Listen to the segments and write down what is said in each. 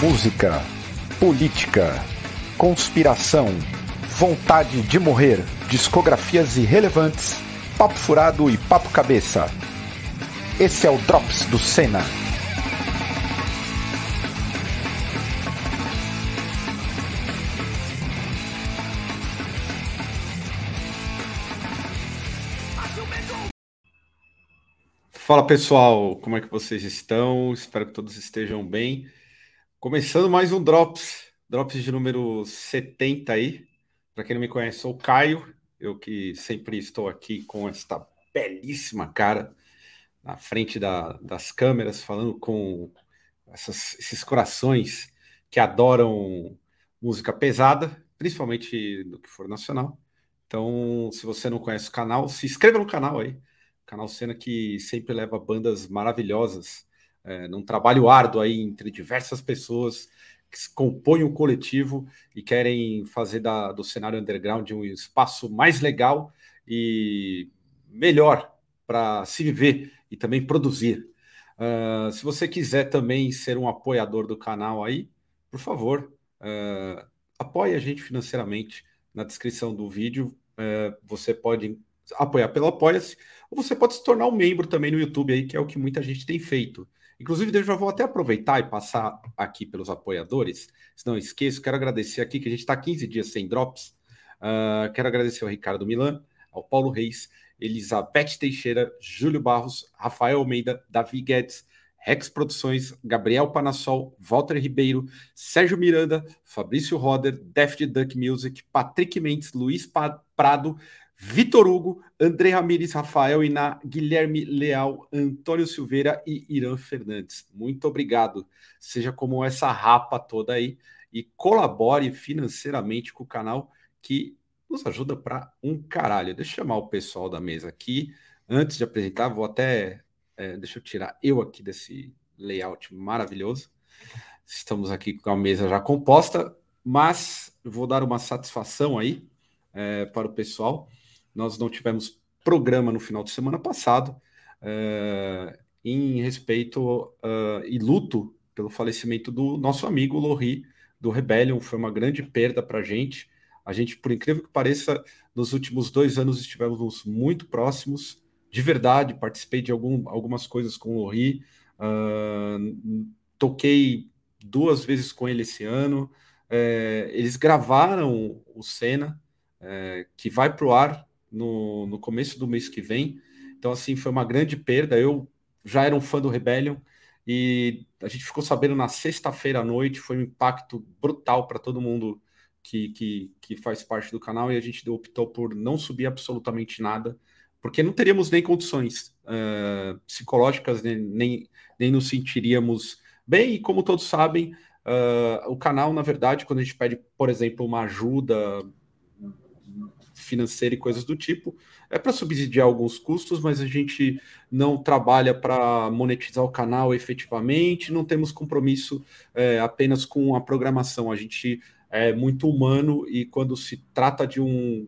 música, política, conspiração, vontade de morrer, discografias irrelevantes, papo furado e papo cabeça. Esse é o Drops do Senna. Fala pessoal, como é que vocês estão? Espero que todos estejam bem. Começando mais um Drops, Drops de número 70 aí. Para quem não me conhece, sou o Caio, eu que sempre estou aqui com esta belíssima cara na frente da, das câmeras, falando com essas, esses corações que adoram música pesada, principalmente do que for nacional. Então, se você não conhece o canal, se inscreva no canal aí Canal Cena que sempre leva bandas maravilhosas, é, num trabalho árduo aí entre diversas pessoas que compõem um coletivo e querem fazer da, do cenário underground um espaço mais legal e melhor para se viver e também produzir. Uh, se você quiser também ser um apoiador do canal aí, por favor, uh, apoie a gente financeiramente. Na descrição do vídeo, uh, você pode apoiar pelo Apoia-se, ou você pode se tornar um membro também no YouTube aí, que é o que muita gente tem feito. Inclusive, eu já vou até aproveitar e passar aqui pelos apoiadores. Se não esqueço, quero agradecer aqui que a gente está 15 dias sem drops. Uh, quero agradecer ao Ricardo Milan, ao Paulo Reis, Elizabeth Teixeira, Júlio Barros, Rafael Almeida, Davi Guedes, Rex Produções, Gabriel Panassol, Walter Ribeiro, Sérgio Miranda, Fabrício Roder, Daft Duck Music, Patrick Mendes, Luiz Prado, Vitor Hugo, André Ramires Rafael Iná, Guilherme Leal, Antônio Silveira e Irã Fernandes. Muito obrigado. Seja como essa rapa toda aí e colabore financeiramente com o canal que nos ajuda para um caralho. Deixa eu chamar o pessoal da mesa aqui. Antes de apresentar, vou até. É, deixa eu tirar eu aqui desse layout maravilhoso. Estamos aqui com a mesa já composta, mas vou dar uma satisfação aí é, para o pessoal. Nós não tivemos programa no final de semana passado uh, em respeito uh, e luto pelo falecimento do nosso amigo Lori do Rebellion. Foi uma grande perda para a gente. A gente, por incrível que pareça, nos últimos dois anos estivemos muito próximos. De verdade, participei de algum, algumas coisas com o Lori. Uh, toquei duas vezes com ele esse ano. É, eles gravaram o Senna, é, que vai para o ar no, no começo do mês que vem. Então, assim, foi uma grande perda. Eu já era um fã do Rebellion e a gente ficou sabendo na sexta-feira à noite. Foi um impacto brutal para todo mundo que, que, que faz parte do canal e a gente optou por não subir absolutamente nada, porque não teríamos nem condições uh, psicológicas, nem, nem, nem nos sentiríamos bem. E como todos sabem, uh, o canal, na verdade, quando a gente pede, por exemplo, uma ajuda financeira e coisas do tipo. É para subsidiar alguns custos, mas a gente não trabalha para monetizar o canal efetivamente, não temos compromisso é, apenas com a programação. A gente é muito humano e quando se trata de um,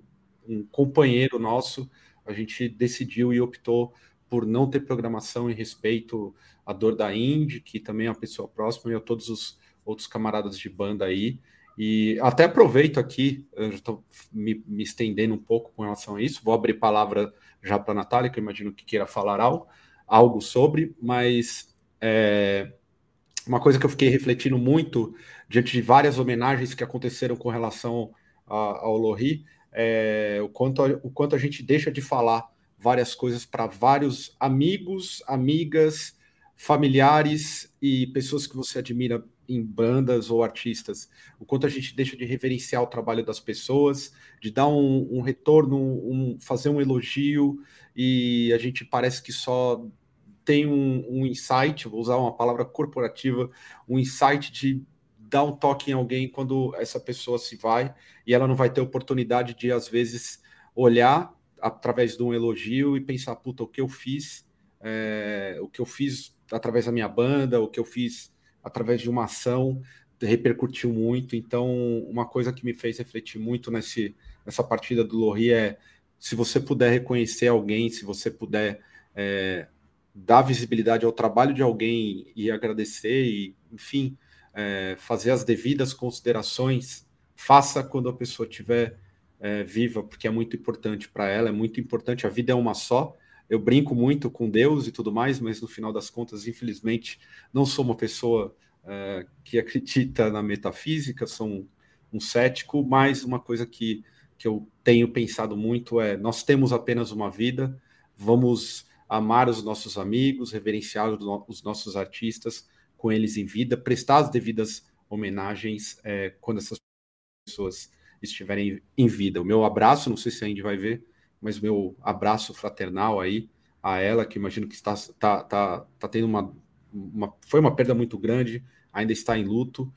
um companheiro nosso, a gente decidiu e optou por não ter programação em respeito à dor da Indy, que também é uma pessoa próxima, e a todos os outros camaradas de banda aí. E até aproveito aqui, eu já estou me, me, estendendo um pouco com relação a isso, vou abrir palavra já para a Natália, que eu imagino que queira falar algo, algo sobre, mas é, uma coisa que eu fiquei refletindo muito diante de várias homenagens que aconteceram com relação a, ao Lohri, é, o, quanto a, o quanto a gente deixa de falar várias coisas para vários amigos, amigas, familiares e pessoas que você admira em bandas ou artistas, o quanto a gente deixa de reverenciar o trabalho das pessoas, de dar um, um retorno, um, fazer um elogio, e a gente parece que só tem um, um, insight, vou usar uma palavra corporativa, um insight de dar um toque em alguém quando essa pessoa se vai, e ela não vai ter oportunidade de, às vezes, olhar através de um elogio e pensar, puta, o que eu fiz, é, o que eu fiz através da minha banda, o que eu fiz através de uma ação, repercutiu muito. Então, uma coisa que me fez refletir muito nesse, nessa partida do Lohri é se você puder reconhecer alguém, se você puder é, dar visibilidade ao trabalho de alguém e agradecer, e, enfim, é, fazer as devidas considerações, faça quando a pessoa estiver é, viva, porque é muito importante para ela, é muito importante. A vida é uma só. Eu brinco muito com Deus e tudo mais, mas no final das contas, infelizmente, não sou uma pessoa é, que acredita na metafísica, sou um, um cético, mas uma coisa que, que eu tenho pensado muito é: nós temos apenas uma vida, vamos amar os nossos amigos, reverenciar os nossos artistas com eles em vida, prestar as devidas homenagens é, quando essas pessoas estiverem em vida. O meu abraço, não sei se a gente vai ver, mas meu abraço fraternal aí a ela, que imagino que está, está, está, está tendo uma, uma. Foi uma perda muito grande, ainda está em luto.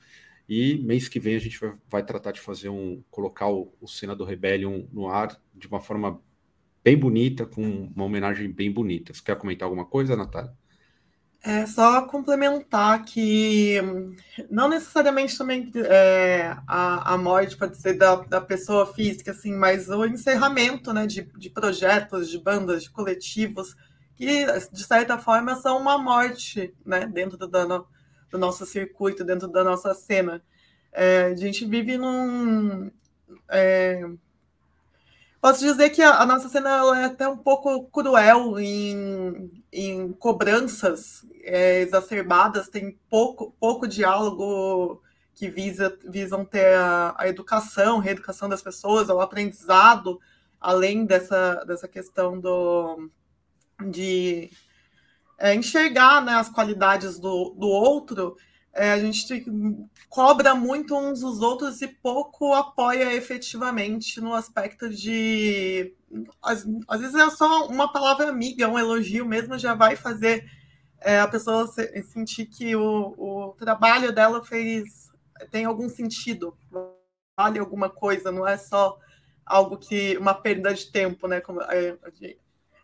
E mês que vem a gente vai, vai tratar de fazer um. colocar o, o Cena do Rebellion no ar de uma forma bem bonita, com uma homenagem bem bonita. Você quer comentar alguma coisa, Natália? É só complementar que não necessariamente também é, a, a morte pode ser da, da pessoa física, assim, mas o encerramento né, de, de projetos, de bandas, de coletivos, que de certa forma são uma morte né, dentro do, do, do nosso circuito, dentro da nossa cena. É, a gente vive num. É, Posso dizer que a, a nossa cena é até um pouco cruel em, em cobranças é, exacerbadas, tem pouco, pouco diálogo que visa, visam ter a, a educação, reeducação das pessoas, o aprendizado, além dessa, dessa questão do, de é, enxergar né, as qualidades do, do outro é, a gente cobra muito uns dos outros e pouco apoia efetivamente no aspecto de. Às, às vezes é só uma palavra amiga, um elogio mesmo, já vai fazer é, a pessoa se, sentir que o, o trabalho dela fez tem algum sentido, vale alguma coisa, não é só algo que uma perda de tempo, né? Como, é,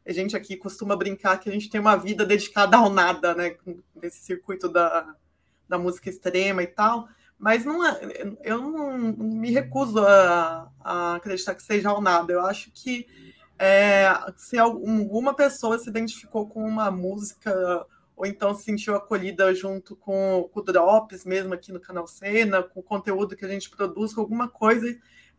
a gente aqui costuma brincar que a gente tem uma vida dedicada ao nada, né? Nesse circuito da, da música extrema e tal, mas não é, eu não, me recuso a, a, acreditar que seja ao nada. Eu acho que é, se alguma pessoa se identificou com uma música ou então se sentiu acolhida junto com, com o Drops, mesmo aqui no canal Cena, com o conteúdo que a gente produz, com alguma coisa,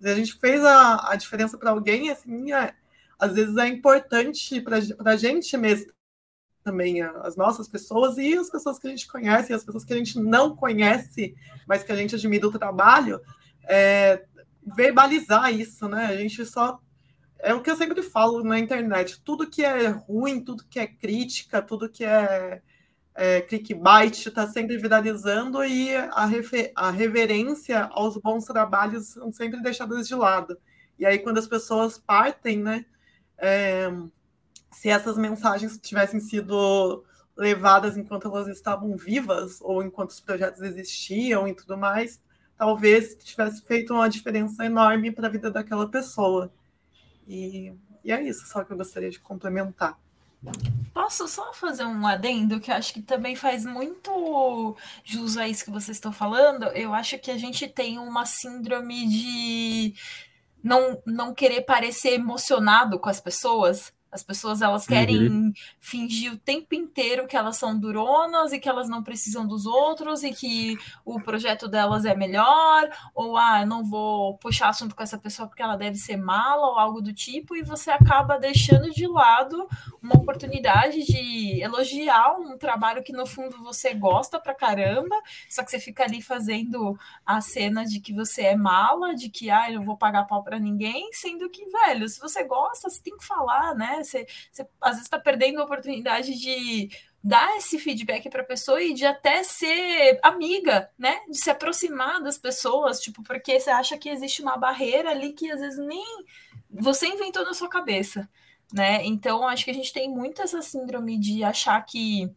a gente fez a, a diferença para alguém, assim, é, às vezes é importante para a gente mesmo também as nossas pessoas e as pessoas que a gente conhece e as pessoas que a gente não conhece, mas que a gente admira o trabalho, é, verbalizar isso, né? A gente só é o que eu sempre falo na internet, tudo que é ruim, tudo que é crítica, tudo que é, é clickbait está sempre viralizando e a, refer, a reverência aos bons trabalhos são sempre deixadas de lado. E aí, quando as pessoas partem, né? É, se essas mensagens tivessem sido levadas enquanto elas estavam vivas ou enquanto os projetos existiam e tudo mais, talvez tivesse feito uma diferença enorme para a vida daquela pessoa. E, e, é isso só que eu gostaria de complementar. Posso só fazer um adendo que eu acho que também faz muito jus a isso que vocês estão falando? Eu acho que a gente tem uma síndrome de não, não querer parecer emocionado com as pessoas as pessoas elas querem uhum. fingir o tempo inteiro que elas são duronas e que elas não precisam dos outros e que o projeto delas é melhor, ou ah, eu não vou puxar assunto com essa pessoa porque ela deve ser mala ou algo do tipo, e você acaba deixando de lado uma oportunidade de elogiar um trabalho que no fundo você gosta pra caramba, só que você fica ali fazendo a cena de que você é mala, de que ah, eu não vou pagar pau para ninguém, sendo que, velho, se você gosta, você tem que falar, né? Você, você às vezes está perdendo a oportunidade de dar esse feedback para a pessoa e de até ser amiga, né? De se aproximar das pessoas, tipo, porque você acha que existe uma barreira ali que às vezes nem você inventou na sua cabeça, né? Então, acho que a gente tem muito essa síndrome de achar que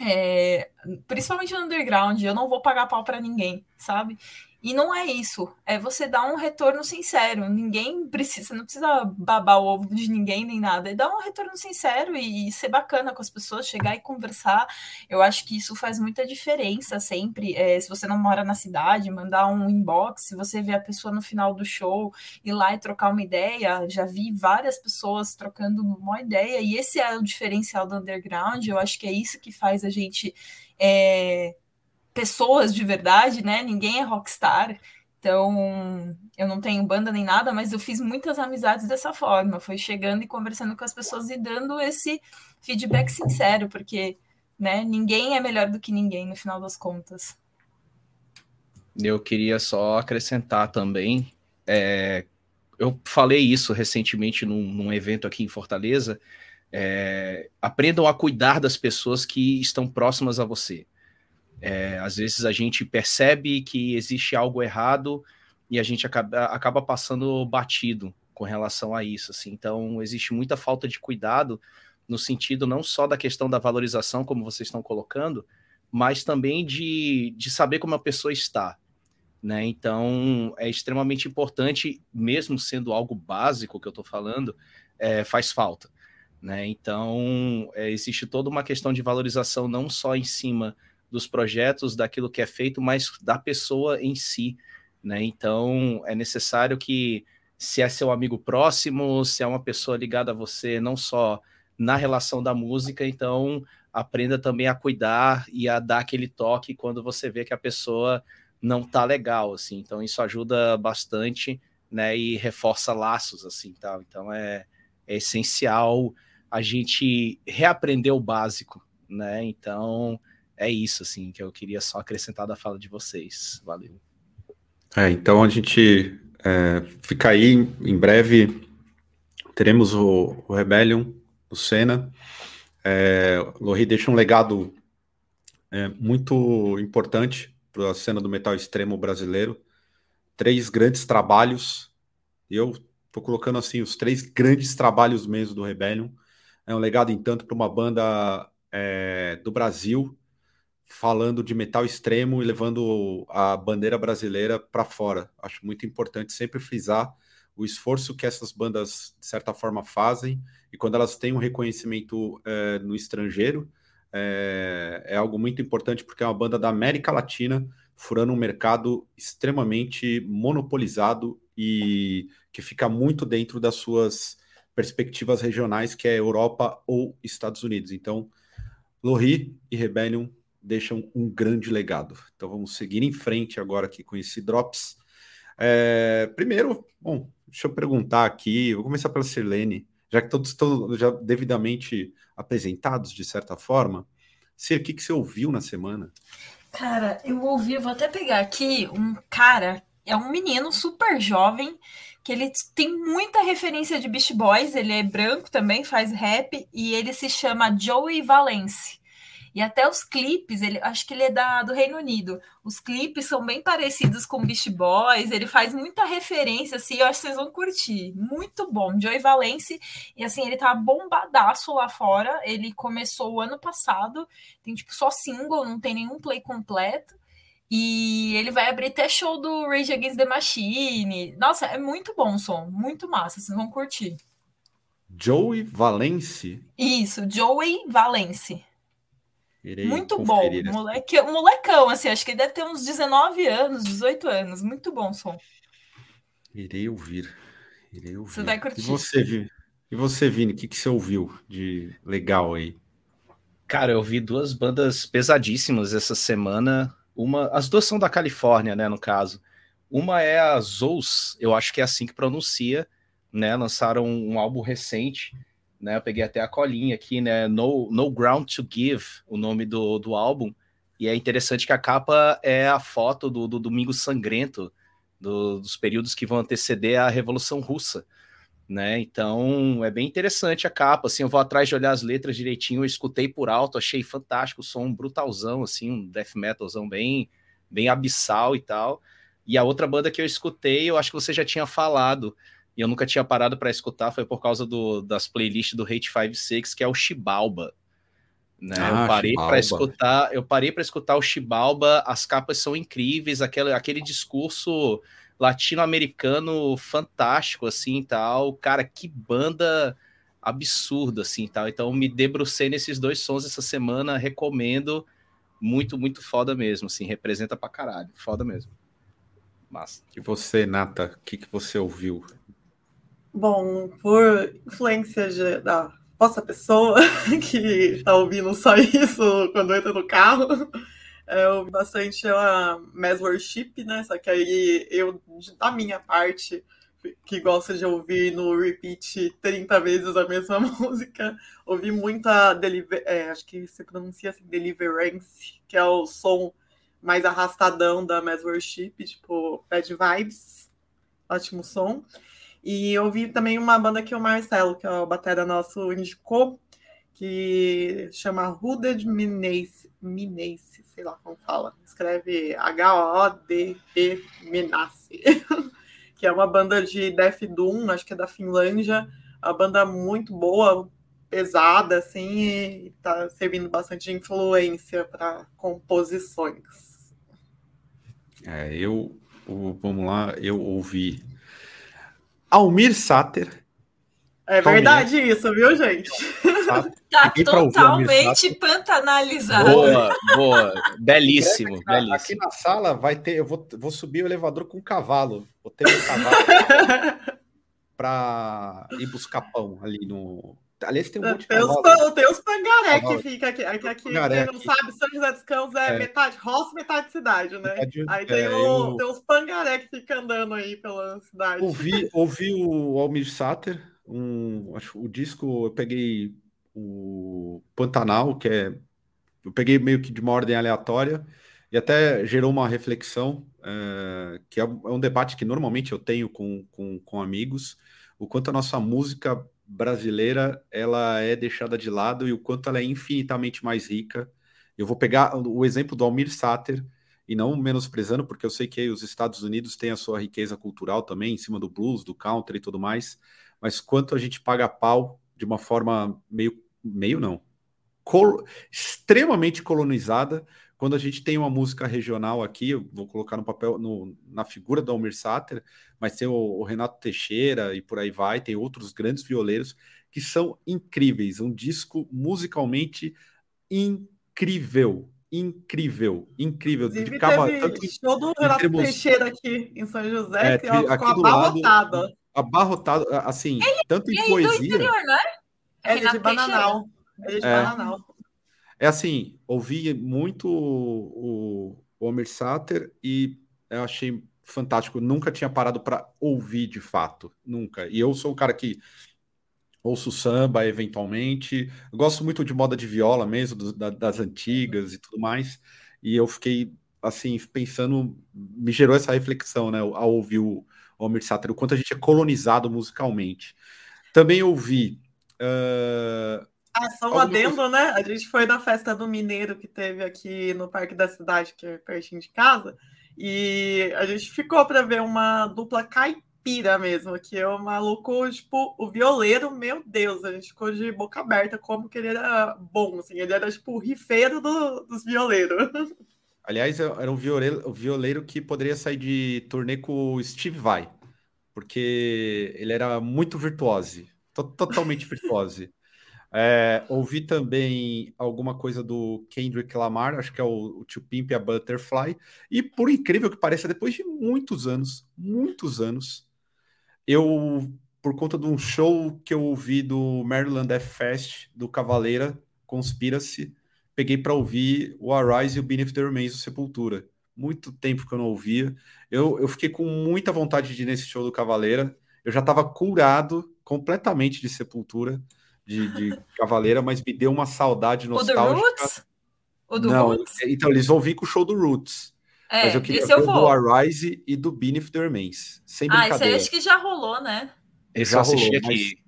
é, principalmente no underground, eu não vou pagar pau para ninguém, sabe? E não é isso, é você dar um retorno sincero. Ninguém precisa, não precisa babar o ovo de ninguém nem nada. É dar um retorno sincero e, e ser bacana com as pessoas, chegar e conversar. Eu acho que isso faz muita diferença sempre. É, se você não mora na cidade, mandar um inbox, se você vê a pessoa no final do show, ir lá e trocar uma ideia. Já vi várias pessoas trocando uma ideia, e esse é o diferencial do underground. Eu acho que é isso que faz a gente. É, pessoas de verdade, né? Ninguém é rockstar. Então, eu não tenho banda nem nada, mas eu fiz muitas amizades dessa forma. Foi chegando e conversando com as pessoas e dando esse feedback sincero, porque né, ninguém é melhor do que ninguém no final das contas. Eu queria só acrescentar também. É, eu falei isso recentemente num, num evento aqui em Fortaleza. É, aprendam a cuidar das pessoas que estão próximas a você. É, às vezes a gente percebe que existe algo errado e a gente acaba, acaba passando batido com relação a isso. Assim. Então, existe muita falta de cuidado no sentido não só da questão da valorização, como vocês estão colocando, mas também de, de saber como a pessoa está. Né? Então, é extremamente importante, mesmo sendo algo básico que eu estou falando, é, faz falta. Né? Então, é, existe toda uma questão de valorização, não só em cima dos projetos, daquilo que é feito, mas da pessoa em si. Né? Então, é necessário que, se é seu amigo próximo, se é uma pessoa ligada a você, não só na relação da música, então aprenda também a cuidar e a dar aquele toque quando você vê que a pessoa não tá legal, assim. Então, isso ajuda bastante, né? E reforça laços, assim, tal. Então, é, é essencial a gente reaprender o básico, né? Então, é isso, assim, que eu queria só acrescentar da fala de vocês. Valeu. É, então a gente é, fica aí, em breve teremos o, o Rebellion, o Senna. É, Lohri deixa um legado é, muito importante para a cena do metal extremo brasileiro. Três grandes trabalhos, eu estou colocando assim os três grandes trabalhos mesmo do Rebellion. É um legado, entanto, para uma banda é, do Brasil falando de metal extremo e levando a bandeira brasileira para fora. Acho muito importante sempre frisar o esforço que essas bandas, de certa forma, fazem e quando elas têm um reconhecimento é, no estrangeiro, é, é, algo muito importante porque é uma banda da América Latina furando um mercado extremamente monopolizado e que fica muito dentro das suas perspectivas regionais, que é Europa ou Estados Unidos. Então, Lohri e Rebellion deixam um grande legado. Então vamos seguir em frente agora aqui com esse Drops. É, primeiro, bom, deixa eu perguntar aqui, vou começar pela Sirlene, já que todos estão já devidamente apresentados de certa forma. Sir, o que, que você ouviu na semana? Cara, eu ouvi, vou até pegar aqui um cara, é um menino super jovem, que ele tem muita referência de Beast Boys, ele é branco também, faz rap, e ele se chama Joey Valence. E até os clipes, ele, acho que ele é da, do Reino Unido. Os clipes são bem parecidos com Beast Boys, ele faz muita referência, assim, eu acho que vocês vão curtir. Muito bom. Joey Valence, e assim, ele tá bombadaço lá fora. Ele começou o ano passado, tem tipo só single, não tem nenhum play completo. E ele vai abrir até show do Rage Against the Machine. Nossa, é muito bom o som, muito massa, vocês vão curtir. Joey Valence? Isso, Joey Valence. Irei muito bom. Moleque, molecão, assim, acho que ele deve ter uns 19 anos, 18 anos. Muito bom o som. Irei ouvir. Irei ouvir. Você vai curtir. E você, e você Vini, o que, que você ouviu de legal aí? Cara, eu ouvi duas bandas pesadíssimas essa semana. Uma, as duas são da Califórnia, né, no caso. Uma é a Zous, eu acho que é assim que pronuncia, né? Lançaram um álbum recente né? Eu peguei até a colinha aqui, né? No, no Ground to Give, o nome do, do álbum. E é interessante que a capa é a foto do, do Domingo Sangrento, do, dos períodos que vão anteceder a Revolução Russa. Né? Então é bem interessante a capa. Assim, eu vou atrás de olhar as letras direitinho. Eu escutei por alto, achei fantástico o som, brutalzão, assim, um death metalzão bem, bem abissal e tal. E a outra banda que eu escutei, eu acho que você já tinha falado, e eu nunca tinha parado para escutar, foi por causa do, das playlists do Hate 56, que é o Chibalba. Né? Ah, eu parei para escutar, eu parei para escutar o Chibalba, as capas são incríveis, aquele, aquele discurso latino-americano fantástico assim, tal. Cara, que banda absurda assim, tal. Então me debrucei nesses dois sons essa semana, recomendo. Muito, muito foda mesmo, assim, representa pra caralho, foda mesmo. Massa. E você, Nata, o que, que você ouviu Bom, por influência de, da vossa pessoa, que está ouvindo só isso quando entra no carro, É, eu ouvi bastante a Mass Worship, né? Só que aí eu, da minha parte, que gosta de ouvir no repeat 30 vezes a mesma música, ouvi muita deliver, é, acho que se pronuncia assim, Deliverance, que é o som mais arrastadão da Mass Worship, tipo Bad Vibes, ótimo som. E ouvi também uma banda que o Marcelo, que é o batera nosso, indicou, que chama Hooded Minace, Minace, sei lá como fala, escreve H-O-D-E Minace, que é uma banda de Death Doom, acho que é da Finlândia, uma banda muito boa, pesada, assim, e tá servindo bastante de influência para composições. É, eu, vamos lá, eu ouvi Almir Sater, é verdade isso, viu, gente? Tá totalmente pantanalizado. Boa, boa. Belíssimo, aqui, belíssimo. Aqui na sala vai ter, eu vou, vou subir o elevador com um cavalo. Vou ter um cavalo para ir buscar pão ali no. Aliás, tem um monte de tem cavalo. Os, tem os pangaré que fica aqui. Aqui, aqui quem não sabe, São José dos Campos é, é. metade roça, metade cidade, né? Metade, aí tem, é, o, eu... tem os pangaré que ficam andando aí pela cidade. Ouvi, ouvi o Almir Sater, um, acho, o disco eu peguei o Pantanal, que é eu peguei meio que de uma ordem aleatória e até gerou uma reflexão, é, que é, é um debate que normalmente eu tenho com, com, com, amigos, o quanto a nossa música brasileira ela é deixada de lado e o quanto ela é infinitamente mais rica. Eu vou pegar o exemplo do Almir Sater, e não menosprezando, porque eu sei que os Estados Unidos têm a sua riqueza cultural também, em cima do blues, do country e tudo mais, mas quanto a gente paga pau de uma forma meio, meio não, col extremamente colonizada, quando a gente tem uma música regional aqui, eu vou colocar no papel, no, na figura do Almir Sater, mas tem o, o, Renato Teixeira e por aí vai, tem outros grandes violeiros que são incríveis, um disco musicalmente incrível, incrível, incrível. Inclusive, de teve tanto, show do Renato Teixeira aqui em São José, é, que ficou abarrotado abarrotado, assim, ele, tanto em ele poesia. Do interior, não é? É de Bananal. Ele é de é. Bananal. É assim, ouvi muito o, o Homer Sater e eu achei fantástico. Nunca tinha parado para ouvir de fato, nunca. E eu sou um cara que ouço samba eventualmente. Eu gosto muito de moda de viola mesmo, do, da, das antigas e tudo mais. E eu fiquei assim pensando, me gerou essa reflexão, né, ao ouvir o, Homer Sater, o quanto a gente é colonizado musicalmente. Também ouvi. Uh, ah, só um adendo, coisa... né? A gente foi na festa do Mineiro que teve aqui no Parque da Cidade, que é pertinho de casa, e a gente ficou para ver uma dupla caipira mesmo, que é o maluco, tipo, o violeiro, meu Deus, a gente ficou de boca aberta como que ele era bom, assim, ele era tipo o rifeiro do, dos violeiros. Aliás, era um violeiro, um violeiro que poderia sair de turnê com o Steve Vai, porque ele era muito virtuose, totalmente virtuose. É, ouvi também alguma coisa do Kendrick Lamar, acho que é o, o Tio Pimp e a Butterfly, e por incrível que pareça, depois de muitos anos, muitos anos, eu, por conta de um show que eu ouvi do Maryland F Fest, do Cavaleira, Conspiracy, peguei para ouvir o Arise e o Beneath the Remains do Sepultura. Muito tempo que eu não ouvia. Eu, eu fiquei com muita vontade de ir nesse show do Cavaleira. Eu já estava curado completamente de Sepultura, de, de Cavaleira, mas me deu uma saudade nostálgica. O do Roots? O do não, Roots? Então, eles vão vir com o show do Roots. É, mas eu queria ver do Arise e do Beneath the Remains. Sem brincadeira. Ah, esse aí acho que já rolou, né? Esse já rolou, aqui.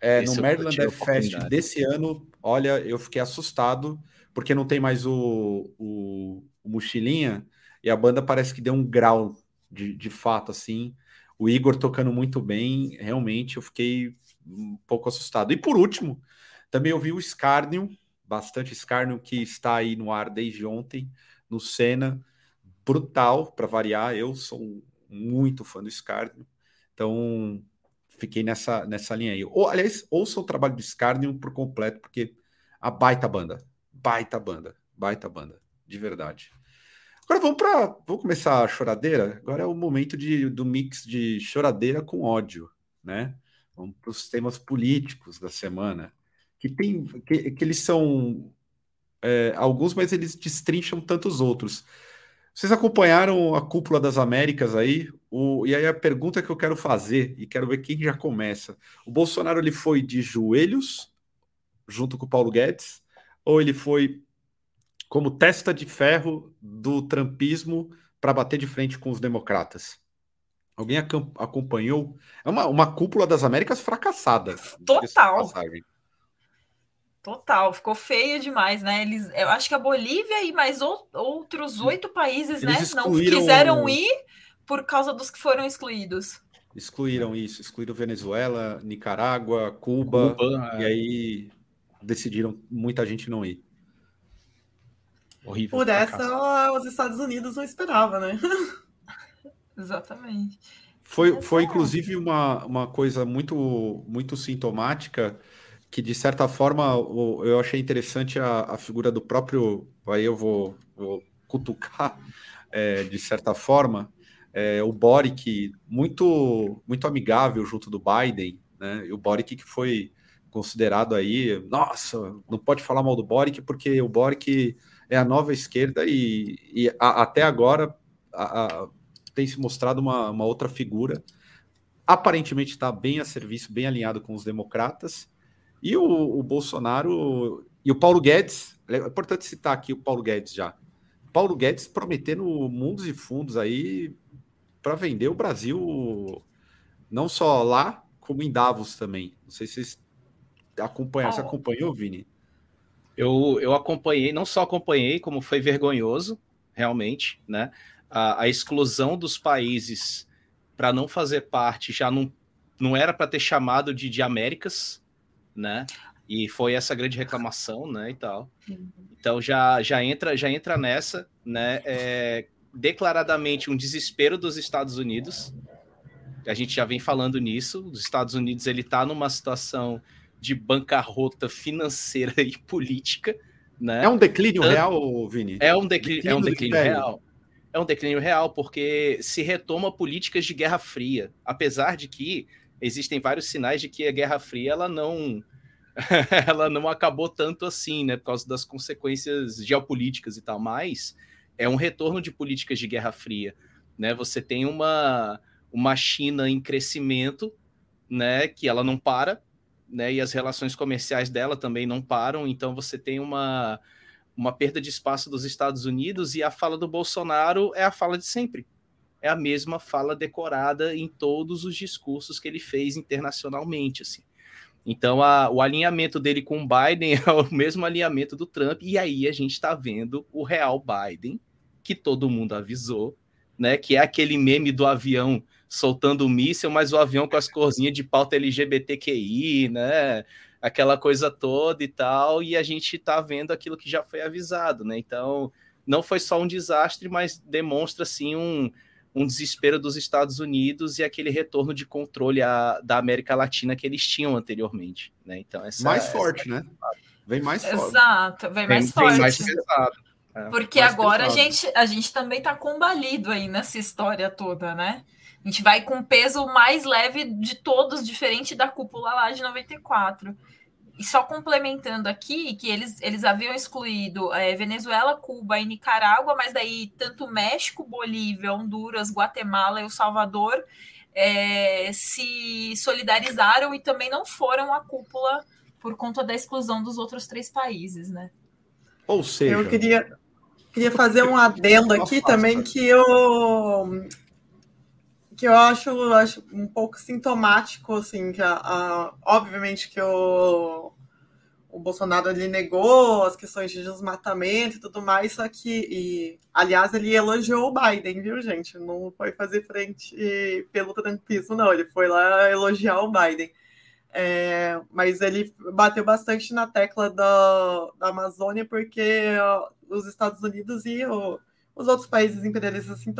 É, no Maryland Fest desse ano, olha, eu fiquei assustado porque não tem mais o, o, o Mochilinha, e a banda parece que deu um grau de, de fato, assim. O Igor tocando muito bem, realmente eu fiquei um pouco assustado. E por último, também ouvi o Scarnium, bastante Scarnium, que está aí no ar desde ontem, no Senna, brutal, para variar. Eu sou muito fã do Scarnium, então fiquei nessa, nessa linha aí. Ou, aliás, ouça o trabalho do Scarnium por completo, porque a baita banda, baita banda, baita banda, de verdade. Agora vamos para, vamos começar a choradeira. Agora é o momento de, do mix de choradeira com ódio, né? Vamos para os temas políticos da semana, que tem, que, que eles são é, alguns, mas eles destrincham tantos outros. Vocês acompanharam a Cúpula das Américas aí? O, e aí a pergunta que eu quero fazer, e quero ver quem já começa. O Bolsonaro ele foi de joelhos, junto com o Paulo Guedes, ou ele foi como testa de ferro do trumpismo para bater de frente com os democratas? Alguém acompanhou? É uma, uma cúpula das Américas fracassada. Total. Total, ficou feio demais, né? Eles, eu acho que a Bolívia e mais outros oito países, né, Eles né, não quiseram ir por causa dos que foram excluídos. Excluíram isso, excluíram Venezuela, Nicarágua, Cuba, Cuba e é. aí decidiram muita gente não ir. Horrível. Por essa, os Estados Unidos não esperavam, né? Exatamente. Foi, foi inclusive uma, uma coisa muito, muito sintomática que, de certa forma, eu achei interessante a, a figura do próprio. Aí eu vou, vou cutucar, é, de certa forma, é, o Boric, muito, muito amigável junto do Biden, né? E o Boric que foi considerado aí, nossa, não pode falar mal do Boric porque o Boric é a nova esquerda e, e a, até agora a, a, tem se mostrado uma, uma outra figura. Aparentemente está bem a serviço, bem alinhado com os democratas. E o, o, Bolsonaro e o Paulo Guedes, é importante citar aqui o Paulo Guedes já. Paulo Guedes prometendo mundos e fundos aí para vender o Brasil não só lá, como em Davos também. Não sei se vocês acompanharam. Você acompanhou, Vini? Eu, eu acompanhei, não só acompanhei, como foi vergonhoso, realmente, né? A, a exclusão dos países para não fazer parte já não, não era para ter chamado de, de Américas, né? E foi essa grande reclamação, né, e tal. Então já já entra já entra nessa, né? É, declaradamente um desespero dos Estados Unidos. A gente já vem falando nisso. Os Estados Unidos ele está numa situação de bancarrota financeira e política, né? É um declínio então, real, Vini? É um, declínio, declínio é um declínio real. É um declínio real porque se retoma políticas de Guerra Fria, apesar de que existem vários sinais de que a Guerra Fria ela não ela não acabou tanto assim, né, por causa das consequências geopolíticas e tal, mas é um retorno de políticas de Guerra Fria, né? Você tem uma uma China em crescimento, né, que ela não para, né, e as relações comerciais dela também não param, então você tem uma uma perda de espaço dos Estados Unidos e a fala do Bolsonaro é a fala de sempre é a mesma fala decorada em todos os discursos que ele fez internacionalmente, assim. Então, a, o alinhamento dele com o Biden é o mesmo alinhamento do Trump, e aí a gente está vendo o real Biden, que todo mundo avisou, né? Que é aquele meme do avião soltando o míssil, mas o avião com as corzinhas de pauta LGBTQI, né? Aquela coisa toda e tal, e a gente está vendo aquilo que já foi avisado, né? Então, não foi só um desastre, mas demonstra, assim, um, um desespero dos Estados Unidos e aquele retorno de controle a, da América Latina que eles tinham anteriormente, né? Então essa, mais essa forte, né? Vem mais forte. Exato, vem mais vem, forte. Vem mais pesado. É, Porque agora pesado. a gente, a gente também está combalido aí nessa história toda, né? A gente vai com peso mais leve de todos, diferente da cúpula lá de 94. E só complementando aqui, que eles, eles haviam excluído é, Venezuela, Cuba e Nicarágua, mas daí tanto México, Bolívia, Honduras, Guatemala e El Salvador é, se solidarizaram e também não foram à cúpula por conta da exclusão dos outros três países, né? Ou seja... Eu queria, queria fazer um adendo aqui também que eu que eu acho, acho um pouco sintomático, assim, que a, a, obviamente que o, o Bolsonaro ele negou as questões de desmatamento e tudo mais, só que, e, aliás, ele elogiou o Biden, viu, gente? Não foi fazer frente pelo trumpismo, não, ele foi lá elogiar o Biden. É, mas ele bateu bastante na tecla da, da Amazônia, porque ó, os Estados Unidos e o, os outros países imperialistas assim,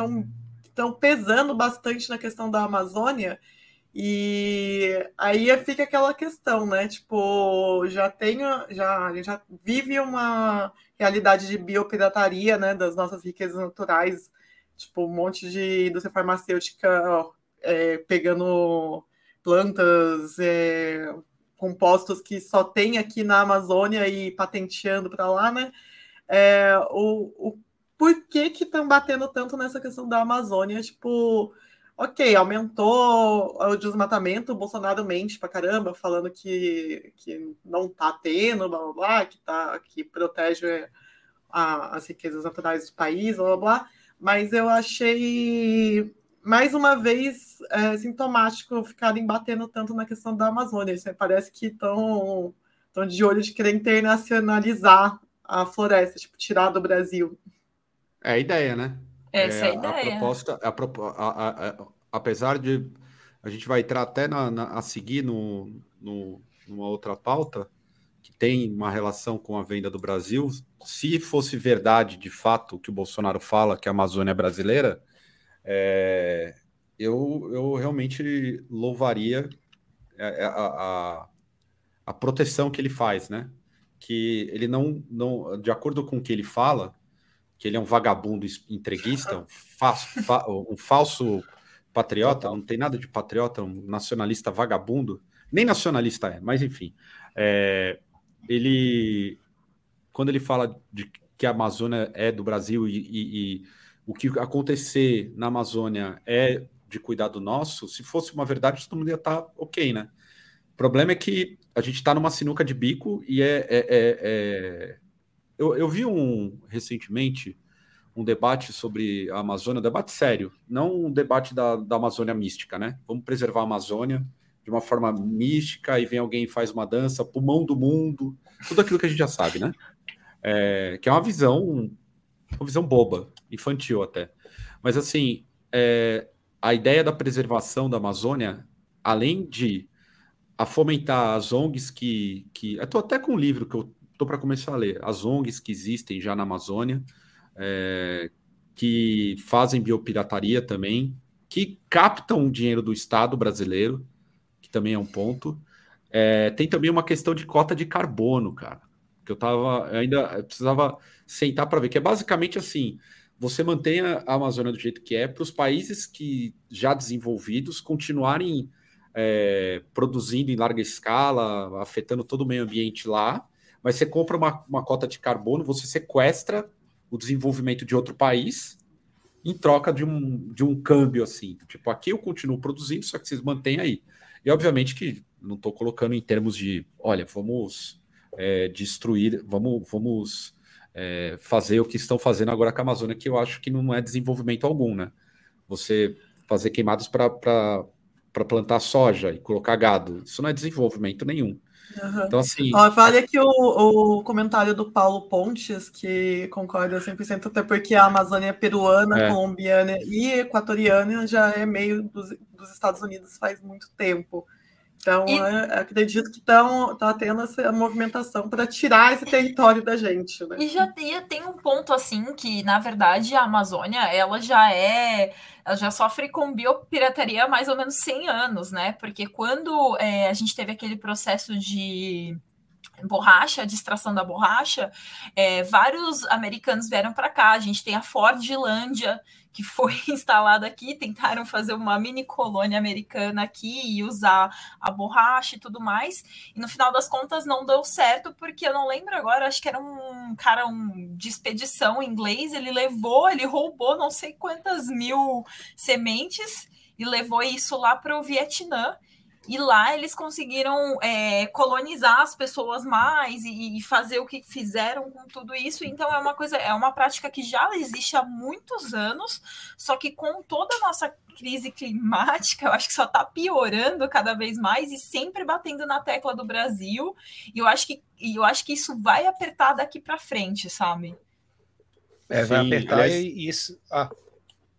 estão pesando bastante na questão da Amazônia. E aí fica aquela questão, né? Tipo, já tem, já, já vive uma realidade de biopirataria, né? Das nossas riquezas naturais, tipo, um monte de indústria farmacêutica é, pegando plantas, é, compostos que só tem aqui na Amazônia e patenteando para lá, né? é, o, o porquê que estão batendo tanto nessa questão da Amazônia, tipo, ok, aumentou o desmatamento, o Bolsonaro mente pra caramba, falando que, que não tá tendo, blá blá blá, que, tá, que protege a, as riquezas naturais do país, blá blá blá, mas eu achei mais uma vez é, sintomático ficarem batendo tanto na questão da Amazônia. Isso parece que estão de olho de querer internacionalizar a floresta, tipo, tirar do Brasil. É a ideia, né? Essa é, é a ideia. A proposta, a, a, a, apesar de a gente vai entrar até na, na, a seguir no, no, numa outra pauta que tem uma relação com a venda do Brasil. Se fosse verdade, de fato, o que o Bolsonaro fala, que a Amazônia é brasileira, é, eu, eu realmente louvaria é, é, a, a, a, proteção que ele faz, né? Que ele não, não, de acordo com o que ele fala, que ele é um vagabundo entreguista, um, falso, um falso patriota, não tem nada de patriota, um nacionalista vagabundo, nem nacionalista é, mas enfim, é, ele, quando ele fala de que a Amazônia é do Brasil e, e, e o que acontecer na Amazônia é de cuidado nosso, se fosse uma verdade, todo mundo ia estar tá ok, né? O problema é que a gente está numa sinuca de bico e é. é, é, é... Eu, eu, vi um recentemente um debate sobre a Amazônia, um debate sério, não um debate da, da Amazônia mística, né? Vamos preservar a Amazônia de uma forma mística e vem alguém e faz uma dança, pulmão do mundo, tudo aquilo que a gente já sabe, né? É, que é uma visão uma visão boba, infantil até. Mas assim, é, a ideia da preservação da Amazônia, além de a fomentar as ONGs que. que eu estou até com um livro que eu estou para começar a ler, as ONGs que existem já na Amazônia, é, que fazem biopirataria também, que captam o dinheiro do Estado brasileiro, que também é um ponto. É, tem também uma questão de cota de carbono, cara que eu tava ainda eu precisava sentar para ver, que é basicamente assim: você mantém a Amazônia do jeito que é, para os países que já desenvolvidos continuarem é, produzindo em larga escala, afetando todo o meio ambiente lá, mas você compra uma, uma cota de carbono, você sequestra o desenvolvimento de outro país em troca de um, de um câmbio assim. Tipo, aqui eu continuo produzindo, só que vocês mantêm aí. E obviamente que não estou colocando em termos de, olha, vamos é, destruir, vamos, vamos é, fazer o que estão fazendo agora com a Amazônia, que eu acho que não é desenvolvimento algum, né? Você fazer queimados para plantar soja e colocar gado, isso não é desenvolvimento nenhum. Uhum. Então, assim. Ó, vale aqui o, o comentário do Paulo Pontes, que concorda 100%, até porque a Amazônia peruana, é. colombiana e equatoriana já é meio dos, dos Estados Unidos faz muito tempo. Então, e... acredito que estão tá tendo essa movimentação para tirar esse território da gente. Né? E já tem, tem um ponto assim que, na verdade, a Amazônia ela já é. Ela já sofre com biopirataria há mais ou menos 100 anos, né? Porque quando é, a gente teve aquele processo de borracha, de extração da borracha, é, vários americanos vieram para cá. A gente tem a Fordlândia, que foi instalada aqui, tentaram fazer uma mini colônia americana aqui e usar a borracha e tudo mais. E no final das contas não deu certo, porque eu não lembro agora, acho que era um cara um, de expedição inglês, ele levou, ele roubou não sei quantas mil sementes e levou isso lá para o Vietnã. E lá eles conseguiram é, colonizar as pessoas mais e, e, fazer o que fizeram com tudo isso. Então é uma coisa, é uma prática que já existe há muitos anos, só que com toda a nossa crise climática, eu acho que só está piorando cada vez mais e sempre batendo na tecla do Brasil. E eu acho que, eu acho que isso vai apertar daqui para frente, sabe? É, vai Sim, apertar aliás... e isso. Ah,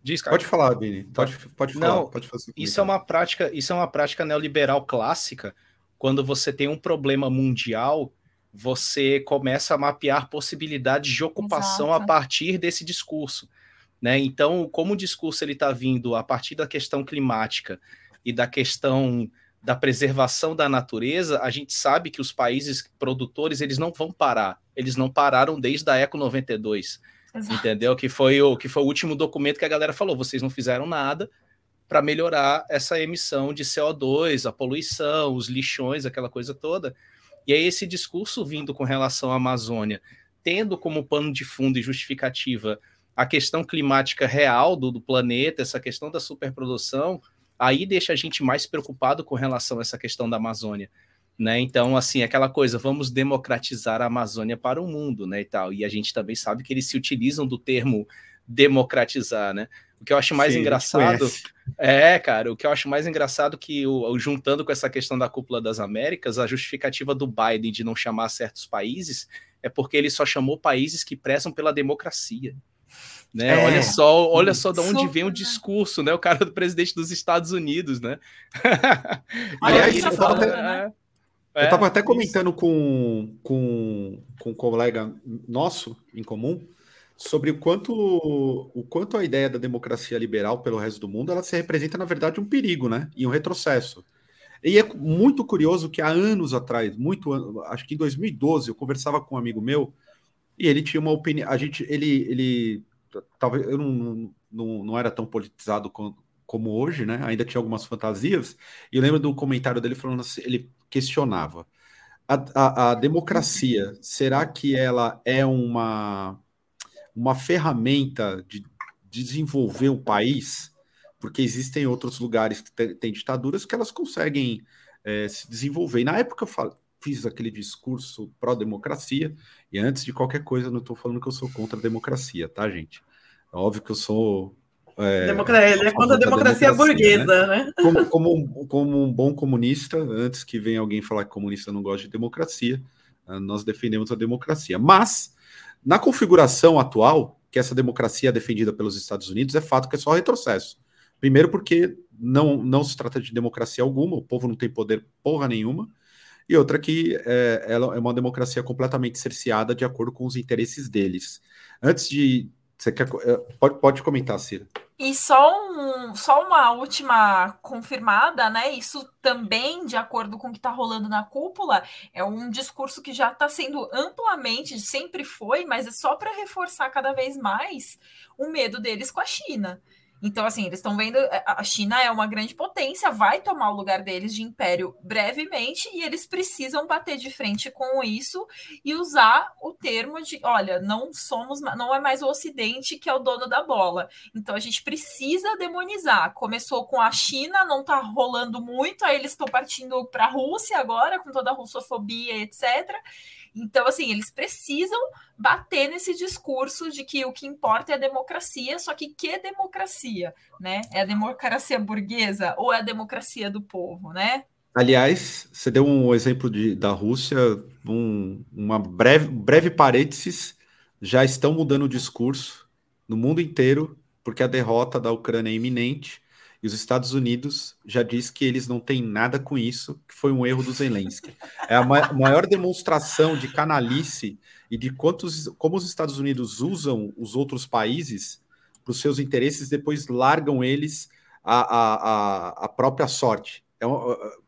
Diz, cara. Pode falar, Bini. Pode, pode falar. Não, pode fazer isso é uma prática, isso é uma prática neoliberal clássica. Quando você tem um problema mundial, você começa a mapear possibilidades de ocupação Exato. a partir desse discurso. Né? Então, como o discurso ele está vindo a partir da questão climática e da questão da preservação da natureza, a gente sabe que os países produtores eles não vão parar. Eles não pararam desde a Eco 92. Exato. Entendeu? Que foi, o, que foi o último documento que a galera falou: vocês não fizeram nada para melhorar essa emissão de CO2, a poluição, os lixões, aquela coisa toda. E aí esse discurso vindo com relação à Amazônia tendo como pano de fundo e justificativa a questão climática real do, do planeta, essa questão da superprodução, aí deixa a gente mais preocupado com relação a essa questão da Amazônia. Né? Então, assim, aquela coisa, vamos democratizar a Amazônia para o mundo, né, e tal. E a gente também sabe que eles se utilizam do termo democratizar, né? O que eu acho mais Sim, engraçado é, cara, o que eu acho mais engraçado que o, juntando com essa questão da cúpula das Américas, a justificativa do Biden de não chamar certos países é porque ele só chamou países que prezam pela democracia. Né? É. Olha só, olha só de onde vem o discurso, né? O cara do presidente dos Estados Unidos, né? Aliás, eu tava, até, é, eu tava até comentando com, com, com um colega nosso em comum sobre o quanto, o quanto a ideia da democracia liberal pelo resto do mundo ela se representa, na verdade, um perigo, né? E um retrocesso. E é muito curioso que há anos atrás, muito acho que em 2012, eu conversava com um amigo meu e ele tinha uma opinião. A gente, ele, ele talvez eu não, não, não era tão politizado como, como hoje, né? Ainda tinha algumas fantasias. E eu lembro do comentário dele falando assim, ele questionava a, a, a democracia. Será que ela é uma uma ferramenta de desenvolver um país, porque existem outros lugares que têm ditaduras que elas conseguem é, se desenvolver. E na época eu fiz aquele discurso pró-democracia, e antes de qualquer coisa, não estou falando que eu sou contra a democracia, tá, gente? É óbvio que eu sou. É, ele é contra a democracia, democracia burguesa, né? né? Como, como, como, um bom comunista, antes que venha alguém falar que comunista não gosta de democracia, ah, nós defendemos a democracia. Mas na configuração atual, que essa democracia é defendida pelos Estados Unidos, é fato que é só retrocesso. Primeiro, porque não, não se trata de democracia alguma, o povo não tem poder porra nenhuma. E outra que é, ela é uma democracia completamente cerceada de acordo com os interesses deles. Antes de. Você quer, é, pode, pode comentar, Cira. E só, um, só uma última confirmada, né? Isso também, de acordo com o que está rolando na cúpula, é um discurso que já está sendo amplamente, sempre foi, mas é só para reforçar cada vez mais o medo deles com a China. Então, assim, eles estão vendo. É, a China é uma grande potência, vai tomar o lugar deles de império brevemente, e eles precisam bater de frente com isso e usar o termo de: olha, não somos, não é mais o Ocidente que é o dono da bola. Então a gente precisa demonizar. Começou com a China, não está rolando muito, aí eles estão partindo para a Rússia agora, com toda a russofobia, etc. Então, assim, eles precisam bater nesse discurso de que o que importa é a democracia, só que que democracia, né? É a democracia burguesa ou é a democracia do povo, né? Aliás, você deu um exemplo de, da Rússia, um, uma breve, breve parênteses, já estão mudando o discurso no mundo inteiro, porque a derrota da Ucrânia é iminente e os Estados Unidos já diz que eles não têm nada com isso, que foi um erro do Zelensky. É a maior demonstração de canalice e de quantos, como os Estados Unidos usam os outros países para os seus interesses, depois largam eles a própria sorte. É,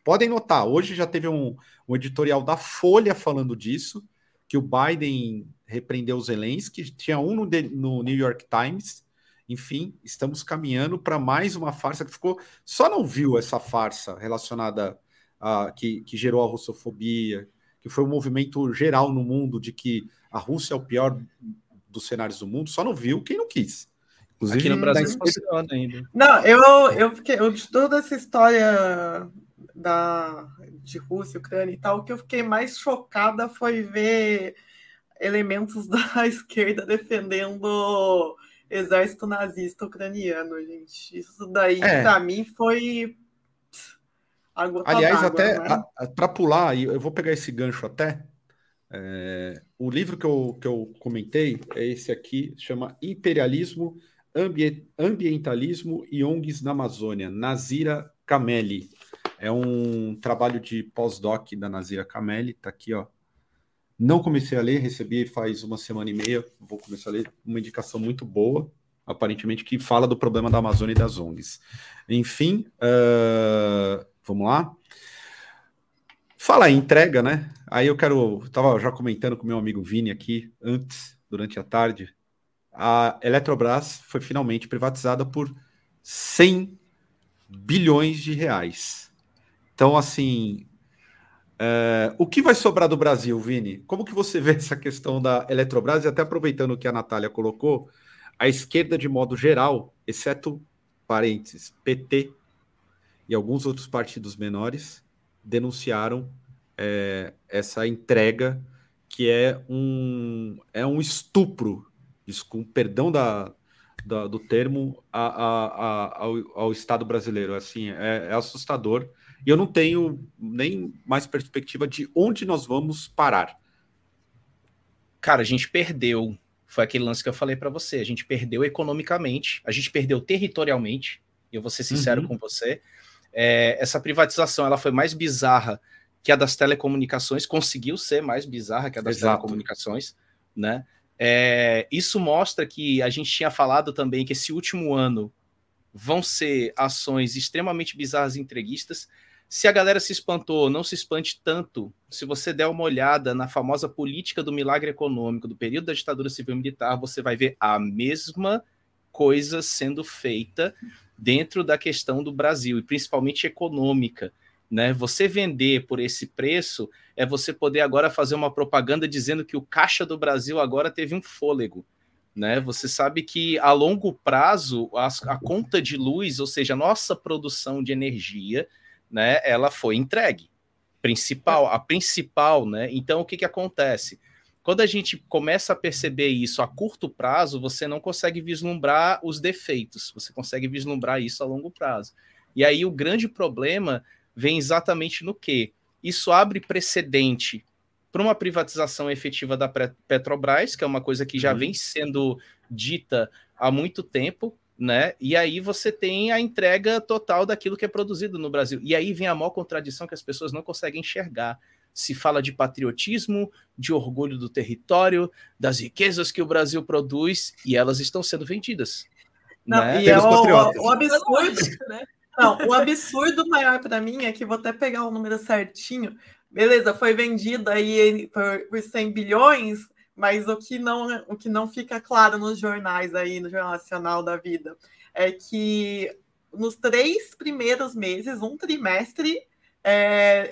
podem notar, hoje já teve um, um editorial da Folha falando disso, que o Biden repreendeu o Zelensky, tinha um no, no New York Times, enfim, estamos caminhando para mais uma farsa que ficou. Só não viu essa farsa relacionada a que, que gerou a russofobia, que foi um movimento geral no mundo de que a Rússia é o pior dos cenários do mundo, só não viu quem não quis. Inclusive, Aqui no Brasil funciona ainda. Não, eu, eu fiquei, eu, de toda essa história da, de Rússia, Ucrânia e tal, o que eu fiquei mais chocada foi ver elementos da esquerda defendendo exército nazista ucraniano, gente. Isso daí, é. para mim, foi. Aliás, até né? para pular, eu vou pegar esse gancho até. É, o livro que eu, que eu comentei é esse aqui, chama Imperialismo, Ambi Ambientalismo e ONGs na Amazônia, Nazira Kameli. É um trabalho de pós-doc da Nazira Kameli, tá aqui, ó. Não comecei a ler, recebi faz uma semana e meia. Vou começar a ler uma indicação muito boa, aparentemente, que fala do problema da Amazônia e das ONGs. Enfim, uh, vamos lá. Fala aí, entrega, né? Aí eu quero. Estava já comentando com meu amigo Vini aqui antes, durante a tarde. A Eletrobras foi finalmente privatizada por 100 bilhões de reais. Então, assim, É, o que vai sobrar do Brasil, Vini? Como que você vê essa questão da Eletrobras? E até aproveitando o que a Natália colocou, a esquerda, de modo geral, exceto parênteses, PT e alguns outros partidos menores, denunciaram é, essa entrega que é um, é um estupro, com perdão da, da, do termo, a, a, a, ao, ao, Estado brasileiro. Assim, é, é, assustador. E eu não tenho nem mais perspectiva de onde nós vamos parar. Cara, a gente perdeu. Foi aquele lance que eu falei para você. A gente perdeu economicamente, a gente perdeu territorialmente. E eu vou ser sincero uhum. com você. É, essa privatização ela foi mais bizarra que a das telecomunicações, conseguiu ser mais bizarra que a das Exato. telecomunicações, né? É, isso mostra que a gente tinha falado também que esse último ano vão ser ações extremamente bizarras e entreguistas. Se a galera se espantou, não se espante tanto. Se você der uma olhada na famosa política do milagre econômico do período da ditadura civil militar, você vai ver a mesma coisa sendo feita dentro da questão do Brasil, e principalmente econômica. Né? Você vender por esse preço é você poder agora fazer uma propaganda dizendo que o caixa do Brasil agora teve um fôlego. Né? Você sabe que a longo prazo a, a conta de luz, ou seja, a nossa produção de energia, né, ela foi entregue. Principal, a principal, né? Então o que, que acontece? Quando a gente começa a perceber isso a curto prazo, você não consegue vislumbrar os defeitos, você consegue vislumbrar isso a longo prazo. E aí o grande problema vem exatamente no que isso abre precedente para uma privatização efetiva da Petrobras, que é uma coisa que já uhum. vem sendo dita há muito tempo, né? E aí você tem a entrega total daquilo que é produzido no Brasil. E aí vem a maior contradição que as pessoas não conseguem enxergar. Se fala de patriotismo, de orgulho do território, das riquezas que o Brasil produz, e elas estão sendo vendidas. Não, né? E é o, o, o absurdo, né? Não, o absurdo maior para mim é que vou até pegar o número certinho. Beleza, foi vendido aí por, por 100 bilhões, mas o que não o que não fica claro nos jornais aí, no Jornal Nacional da Vida, é que nos três primeiros meses, um trimestre, é,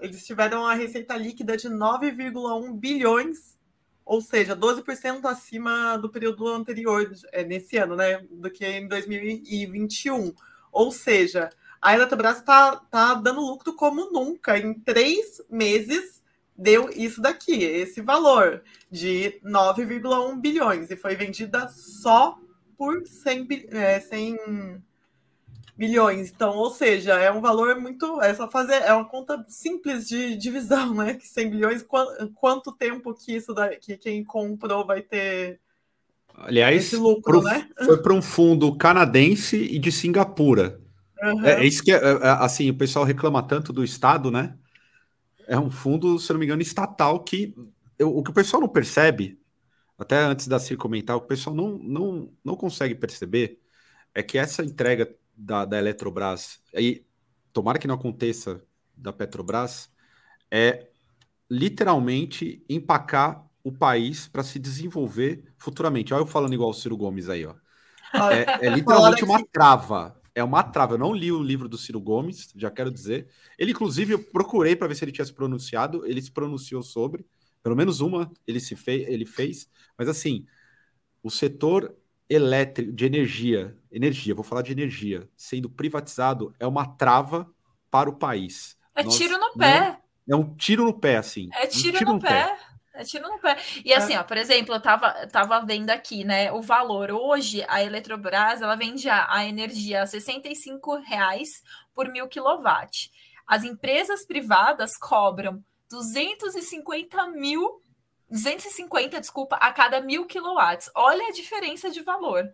eles tiveram a receita líquida de 9,1 bilhões, ou seja, 12% acima do período anterior, é, nesse ano, né, do que em 2021. Ou seja, a Eletrobras está tá dando lucro como nunca. Em três meses deu isso daqui, esse valor de 9,1 bilhões. E foi vendida só por 100, é, 100 bilhões. Então, ou seja, é um valor muito. É só fazer. É uma conta simples de divisão, né? Que 100 bilhões, quanto, quanto tempo que isso daqui, quem comprou vai ter Aliás, lucro, pro, né? foi para um fundo canadense e de Singapura. Uhum. É, é, isso que é, é, é, assim, o pessoal reclama tanto do Estado, né? É um fundo, se não me engano, estatal que eu, o que o pessoal não percebe, até antes da Cir comentar, o pessoal não, não, não consegue perceber é que essa entrega da, da Eletrobras, aí, tomara que não aconteça da Petrobras, é literalmente empacar o país para se desenvolver futuramente. Olha eu falando igual o Ciro Gomes aí, ó. É, é literalmente uma trava. É uma trava. Eu não li o livro do Ciro Gomes, já quero dizer. Ele, inclusive, eu procurei para ver se ele tinha se pronunciado. Ele se pronunciou sobre, pelo menos uma ele se fez, ele fez. Mas assim, o setor elétrico de energia, energia, vou falar de energia, sendo privatizado é uma trava para o país. É Nós tiro no pé. é um tiro no pé, assim. É tiro, um tiro no, no, pé. pé. É tiro no pé. E assim, é. ó, por exemplo, eu tava, tava vendo aqui, né, o valor. Hoje, a Eletrobras, ela vende a energia a 65 reais por mil quilowatt. As empresas privadas cobram 250 mil, 250, desculpa, a cada mil quilowatts. Olha a diferença de valor.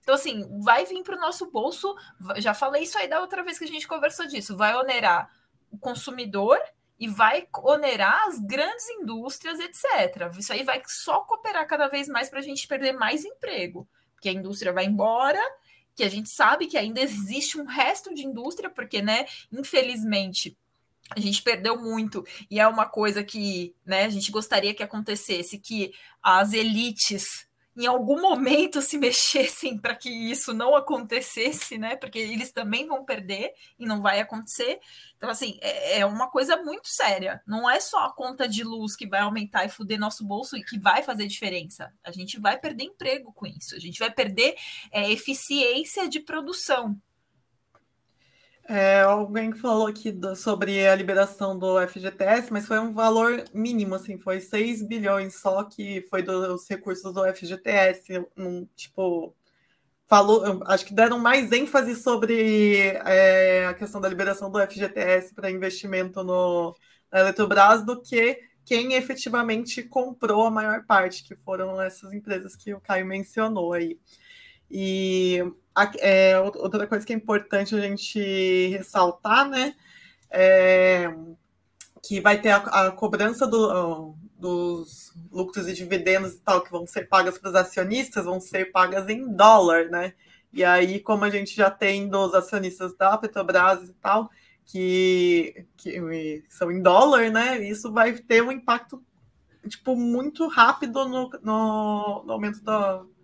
Então, assim, vai vir para o nosso bolso. Já falei isso aí da outra vez que a gente conversou disso. Vai onerar o consumidor e vai onerar as grandes indústrias, etc. Isso aí vai só cooperar cada vez mais para a gente perder mais emprego, porque a indústria vai embora, que a gente sabe que ainda existe um resto de indústria, porque, né, infelizmente, a gente perdeu muito e é uma coisa que, né, a gente gostaria que acontecesse, que as elites em algum momento se mexessem para que isso não acontecesse, né? Porque eles também vão perder e não vai acontecer. Então, assim, é, é uma coisa muito séria. Não é só a conta de luz que vai aumentar e fuder nosso bolso e que vai fazer diferença. A gente vai perder emprego com isso. A gente vai perder é, eficiência de produção. É, alguém falou aqui do, sobre a liberação do FGTS, mas foi um valor mínimo, assim, foi 6 bilhões só que foi dos recursos do FGTS, um, tipo, falou, acho que deram mais ênfase sobre é, a questão da liberação do FGTS para investimento no, na Eletrobras do que quem efetivamente comprou a maior parte, que foram essas empresas que o Caio mencionou aí. E é, outra coisa que é importante a gente ressaltar, né? É que vai ter a, a cobrança do, dos lucros e dividendos e tal que vão ser pagas para os acionistas vão ser pagas em dólar, né? E aí, como a gente já tem dos acionistas da Petrobras e tal, que, que são em dólar, né? Isso vai ter um impacto tipo muito rápido no, no, no aumento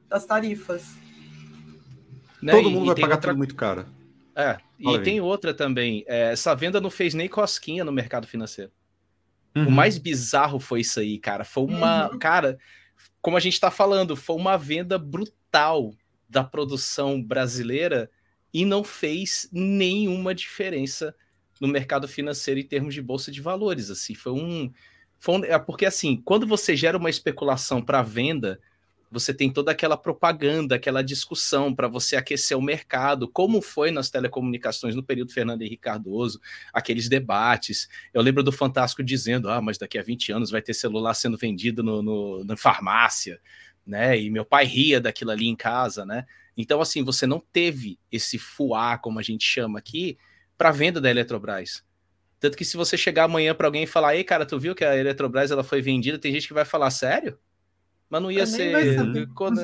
das tarifas. Né? Todo mundo vai pagar outra... tudo muito caro. É, e tem outra também. É, essa venda não fez nem cosquinha no mercado financeiro. Uhum. O mais bizarro foi isso aí, cara. Foi uma. Uhum. Cara, como a gente tá falando, foi uma venda brutal da produção brasileira e não fez nenhuma diferença no mercado financeiro em termos de bolsa de valores. Assim, foi um. Foi um é porque, assim, quando você gera uma especulação para venda você tem toda aquela propaganda, aquela discussão para você aquecer o mercado, como foi nas telecomunicações no período Fernando Henrique Cardoso, aqueles debates. Eu lembro do Fantástico dizendo: ah, mas daqui a 20 anos vai ter celular sendo vendido no, no, na farmácia, né? E meu pai ria daquilo ali em casa, né? Então, assim, você não teve esse fuá, como a gente chama aqui, para venda da Eletrobras. Tanto que se você chegar amanhã para alguém e falar, ei, cara, tu viu que a Eletrobras ela foi vendida, tem gente que vai falar, sério? Mas não ia ser. Quando...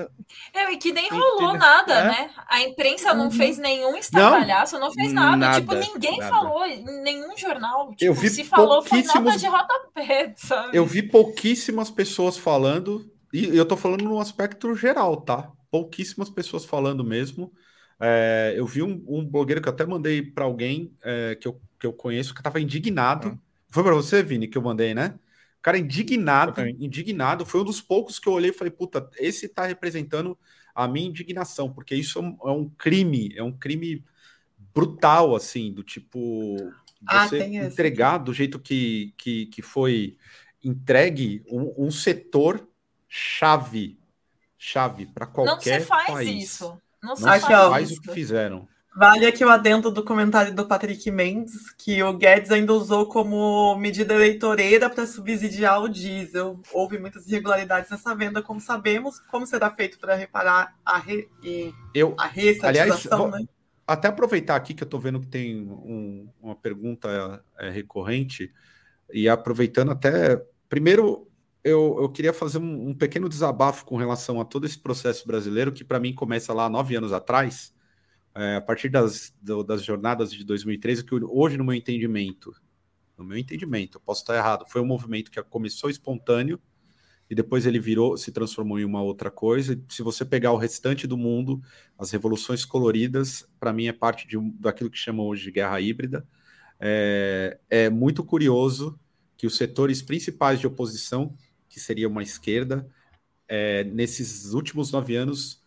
É, e que nem rolou nada, é? né? A imprensa não uhum. fez nenhum estardalhaço, não, não fez nada. nada tipo, ninguém nada. falou em nenhum jornal. Tipo, eu vi se falou, foi nota de rodapé, sabe? Eu vi pouquíssimas pessoas falando, e eu tô falando no aspecto geral, tá? Pouquíssimas pessoas falando mesmo. É, eu vi um, um, blogueiro que eu até mandei para alguém é, que, eu, que eu conheço que tava indignado. Ah. Foi para você, Vini, que eu mandei, né? Cara, indignado, indignado. Foi um dos poucos que eu olhei e falei, puta, esse tá representando a minha indignação, porque isso é um, é um crime, é um crime brutal, assim, do tipo ah, você entregar do jeito que, que, que foi entregue um, um setor chave, chave para qualquer país. Não se faz país. isso. Não se Não faz, faz isso. o que fizeram. Vale aqui o adendo do comentário do Patrick Mendes, que o Guedes ainda usou como medida eleitoreira para subsidiar o diesel. Houve muitas irregularidades nessa venda, como sabemos. Como será feito para reparar a, re... Eu, a aliás, né? Até aproveitar aqui que eu estou vendo que tem um, uma pergunta é, recorrente, e aproveitando até. Primeiro, eu, eu queria fazer um, um pequeno desabafo com relação a todo esse processo brasileiro, que para mim começa lá nove anos atrás é, a partir das, do, das jornadas de 2013, que hoje, no meu entendimento, no meu entendimento, eu posso estar errado, foi um movimento que começou espontâneo e depois ele virou, se transformou em uma outra coisa. E se você pegar o restante do mundo, as revoluções coloridas, para mim é parte de daquilo que chama hoje de guerra híbrida. É, é muito curioso que os setores principais de oposição, que seria uma esquerda, é, nesses últimos nove anos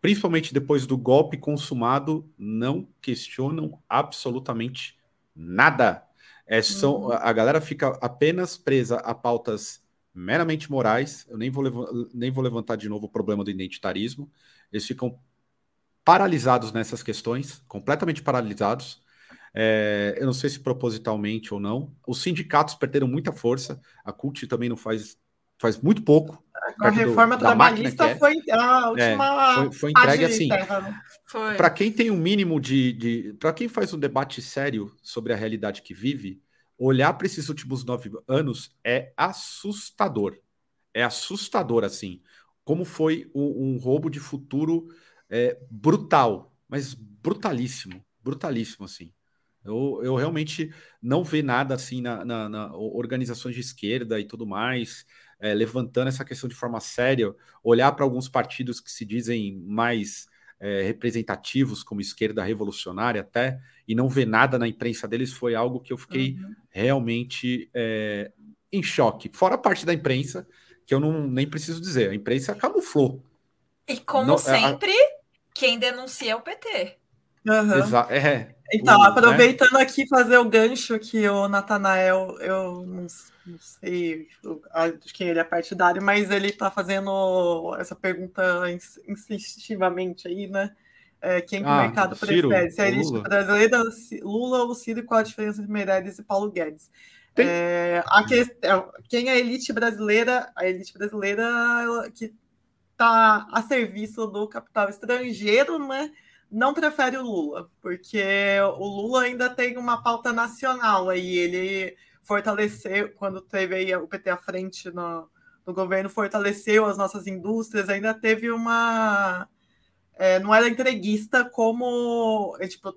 principalmente depois do golpe consumado, não questionam absolutamente nada. É, são, uhum. A galera fica apenas presa a pautas meramente morais. Eu nem vou, nem vou levantar de novo o problema do identitarismo. Eles ficam paralisados nessas questões, completamente paralisados. É, eu não sei se propositalmente ou não. Os sindicatos perderam muita força. A CUT também não faz, faz muito pouco a reforma do, trabalhista é. foi a última. É, foi, foi entregue assim. Né? Para quem tem um mínimo de. de para quem faz um debate sério sobre a realidade que vive, olhar para esses últimos nove anos é assustador. É assustador, assim. Como foi um, um roubo de futuro é, brutal, mas brutalíssimo. Brutalíssimo, assim. Eu, eu realmente não vi nada assim na, na, na organizações de esquerda e tudo mais é, levantando essa questão de forma séria, olhar para alguns partidos que se dizem mais é, representativos, como esquerda revolucionária até, e não ver nada na imprensa deles, foi algo que eu fiquei uhum. realmente é, em choque. Fora a parte da imprensa, que eu não nem preciso dizer, a imprensa camuflou. E como não, sempre, a... quem denuncia é o PT. Uhum. É, então, o, né? aproveitando né? aqui fazer o gancho que o Natanael, eu não, não sei de quem ele é partidário, mas ele está fazendo essa pergunta insistivamente aí, né? É, quem que ah, o mercado Ciro, prefere? Se é a elite brasileira, Lula ou Ciro, qual a diferença entre Meirelles e Paulo Guedes? É, a questão, quem é a elite brasileira? A elite brasileira que está a serviço do capital estrangeiro, né? Não prefere o Lula, porque o Lula ainda tem uma pauta nacional aí, ele fortaleceu, quando teve o PT à frente no, no governo, fortaleceu as nossas indústrias, ainda teve uma... É, não era entreguista como... É, tipo,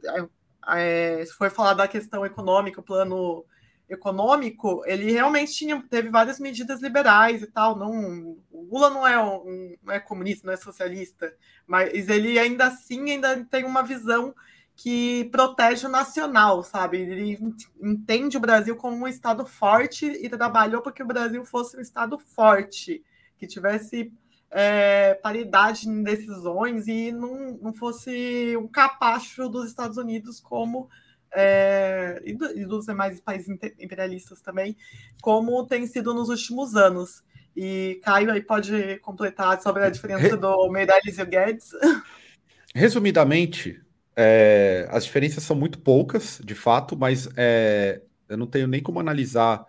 é, foi falar da questão econômica, o plano econômico, ele realmente tinha, teve várias medidas liberais e tal. Não, o Lula não é, um, não é comunista, não é socialista, mas ele ainda assim ainda tem uma visão que protege o nacional, sabe? Ele entende o Brasil como um estado forte e trabalhou para que o Brasil fosse um estado forte, que tivesse é, paridade em decisões e não, não fosse um capacho dos Estados Unidos como é, e, do, e, dos demais países imperialistas também, como tem sido nos últimos anos. E Caio aí pode completar sobre a diferença do Meirelles e o Guedes. Resumidamente, é, as diferenças são muito poucas, de fato, mas é, eu não tenho nem como analisar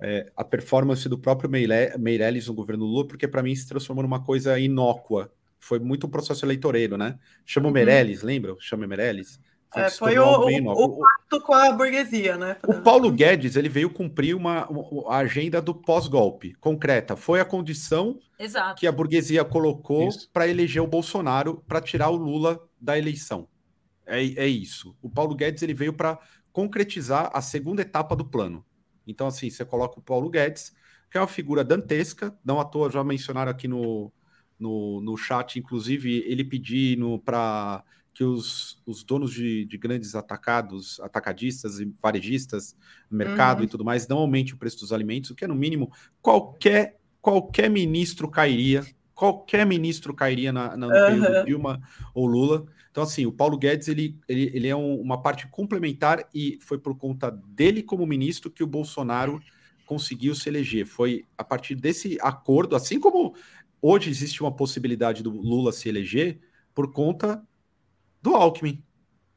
é, a performance do próprio Meirelles no governo Lula, porque para mim se transformou numa coisa inócua. Foi muito um processo eleitoreiro, né? Chama o uhum. Meirelles, lembra? Chama Meirelles. É, foi o, o, o, pacto com a burguesia, né? O Paulo Guedes ele veio cumprir uma, uma a agenda do pós-golpe concreta. Foi a condição Exato. que a burguesia colocou para eleger o Bolsonaro para tirar o Lula da eleição. É, é isso. O Paulo Guedes ele veio para concretizar a segunda etapa do plano. Então, assim, você coloca o Paulo Guedes, que é uma figura dantesca, não à toa já mencionaram aqui no, no, no chat, inclusive, ele pedindo para que os, os donos de, de, grandes atacados, atacadistas e varejistas, mercado uhum. e tudo mais, não aumente o preço dos alimentos, o que é no mínimo qualquer qualquer ministro cairia, qualquer ministro cairia na, na no uhum. período Dilma ou Lula. Então, assim, o Paulo Guedes ele, ele, ele é um, uma parte complementar e foi por conta dele como ministro que o Bolsonaro conseguiu se eleger. Foi a partir desse acordo, assim como hoje existe uma possibilidade do Lula se eleger por conta do Alckmin,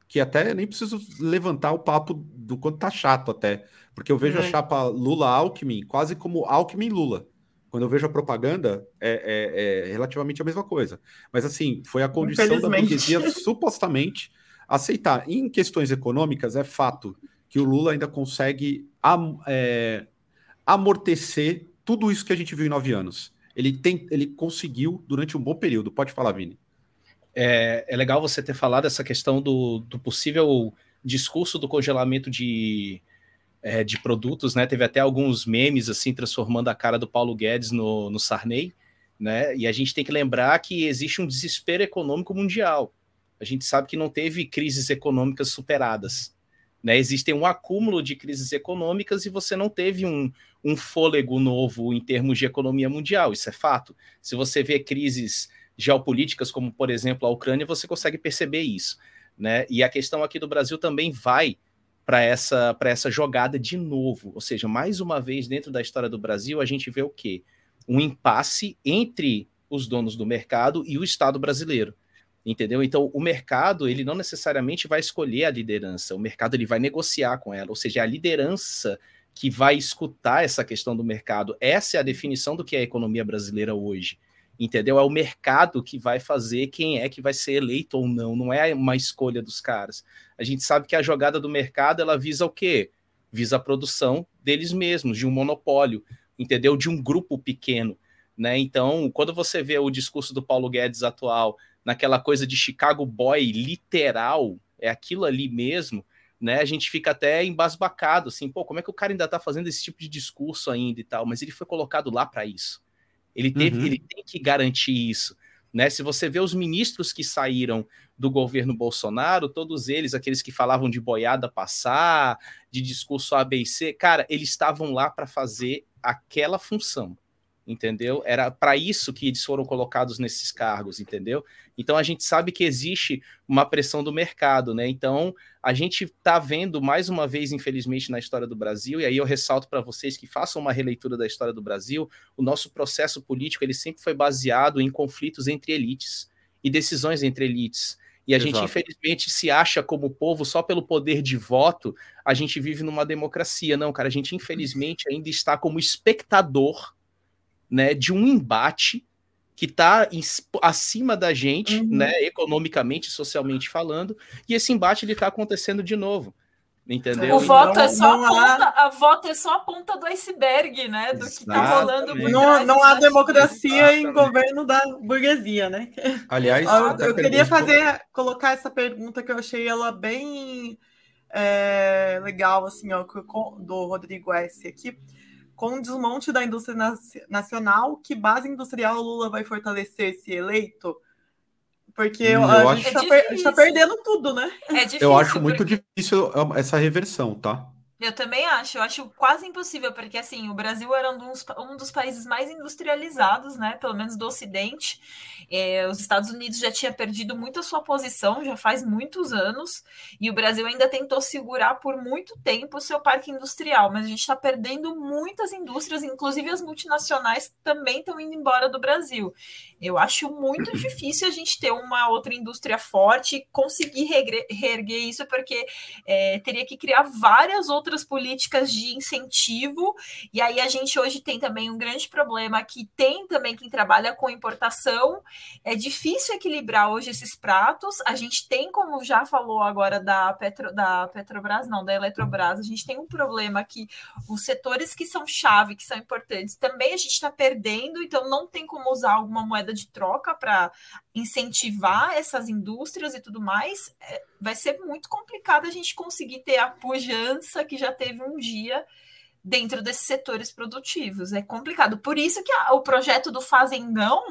que até nem preciso levantar o papo do quanto tá chato até, porque eu vejo a uhum. chapa Lula-Alckmin quase como Alckmin-Lula. Quando eu vejo a propaganda, é, é, é, relativamente a mesma coisa. Mas assim, foi a condição da burguesia supostamente aceitar. Em questões econômicas, é fato que o Lula ainda consegue am, é, amortecer tudo isso que a gente viu em nove anos. Ele, tem, ele conseguiu durante um bom período. Pode falar, Vini é, é legal você ter falado essa questão do, do possível discurso do congelamento de, é, de produtos, né? Teve até alguns memes assim transformando a cara do Paulo Guedes no, no Sarney, né? E a gente tem que lembrar que existe um desespero econômico mundial. A gente sabe que não teve crises econômicas superadas. Né? Existem um acúmulo de crises econômicas e você não teve um, um fôlego novo em termos de economia mundial. Isso é fato. Se você vê crises geopolíticas, como por exemplo a Ucrânia, você consegue perceber isso. Né? E a questão aqui do Brasil também vai para essa, essa jogada de novo. Ou seja, mais uma vez, dentro da história do Brasil, a gente vê o quê? Um impasse entre os donos do mercado e o Estado brasileiro. Entendeu? Então, o mercado, ele não necessariamente vai escolher a liderança, o mercado ele vai negociar com ela, ou seja, é a liderança que vai escutar essa questão do mercado. Essa é a definição do que é a economia brasileira hoje entendeu? É o mercado que vai fazer quem é que vai ser eleito ou não, não é uma escolha dos caras. A gente sabe que a jogada do mercado ela visa o quê? Visa a produção deles mesmos, de um monopólio, entendeu? De um grupo pequeno, né? Então, quando você vê o discurso do Paulo Guedes atual, naquela coisa de Chicago Boy literal, é aquilo ali mesmo, né? A gente fica até embasbacado, assim, pô, como é que o cara ainda tá fazendo esse tipo de discurso ainda e tal? Mas ele foi colocado lá para isso. Ele teve, uhum. ele tem que garantir isso. Né? Se você vê os ministros que saíram do governo Bolsonaro, todos eles, aqueles que falavam de boiada passar, de discurso ABC, cara, eles estavam lá para fazer aquela função entendeu? Era para isso que eles foram colocados nesses cargos, entendeu? Então a gente sabe que existe uma pressão do mercado, né? Então a gente está vendo mais uma vez, infelizmente, na história do Brasil, e aí eu ressalto para vocês que façam uma releitura da história do Brasil, o nosso processo político ele sempre foi baseado em conflitos entre elites e decisões entre elites. E a Exato. gente, infelizmente, se acha como povo só pelo poder de voto, a gente vive numa democracia. Não, cara, a gente, infelizmente, ainda está como espectador né, de um embate que está acima da gente, uhum. né, economicamente, socialmente falando, e esse embate ele está acontecendo de novo. Entendeu? O voto então, é só a ponta, há... a voto é só a ponta do iceberg, né? Do que está rolando. Não, não há democracia em governo da burguesia, né? Aliás, eu, eu queria fazer, colocar essa pergunta que eu achei ela bem é, legal, assim, ó, do Rodrigo S. aqui com o desmonte da indústria nacional, que base industrial o Lula vai fortalecer se eleito? Porque hum, a, gente está é tá perdendo tudo, né? É difícil, eu acho muito porque... difícil essa reversão, tá? Eu também acho, eu acho quase impossível, porque assim, o Brasil era um dos, um dos países mais industrializados, né? Pelo menos do Ocidente. É, os Estados Unidos já tinha perdido muito a sua posição, já faz muitos anos, e o Brasil ainda tentou segurar por muito tempo o seu parque industrial, mas a gente está perdendo muitas indústrias, inclusive as multinacionais também estão indo embora do Brasil. Eu acho muito difícil a gente ter uma outra indústria forte e conseguir reerguer isso, porque é, teria que criar várias outras políticas de incentivo, e aí a gente hoje tem também um grande problema que tem também quem trabalha com importação. É difícil equilibrar hoje esses pratos. A gente tem, como já falou agora da, Petro, da Petrobras, não, da Eletrobras, a gente tem um problema que os setores que são chave, que são importantes, também a gente está perdendo, então não tem como usar alguma moeda de troca para incentivar essas indústrias e tudo mais. É, vai ser muito complicado a gente conseguir ter a pujança que já teve um dia dentro desses setores produtivos. É complicado. Por isso que a, o projeto do Fazendão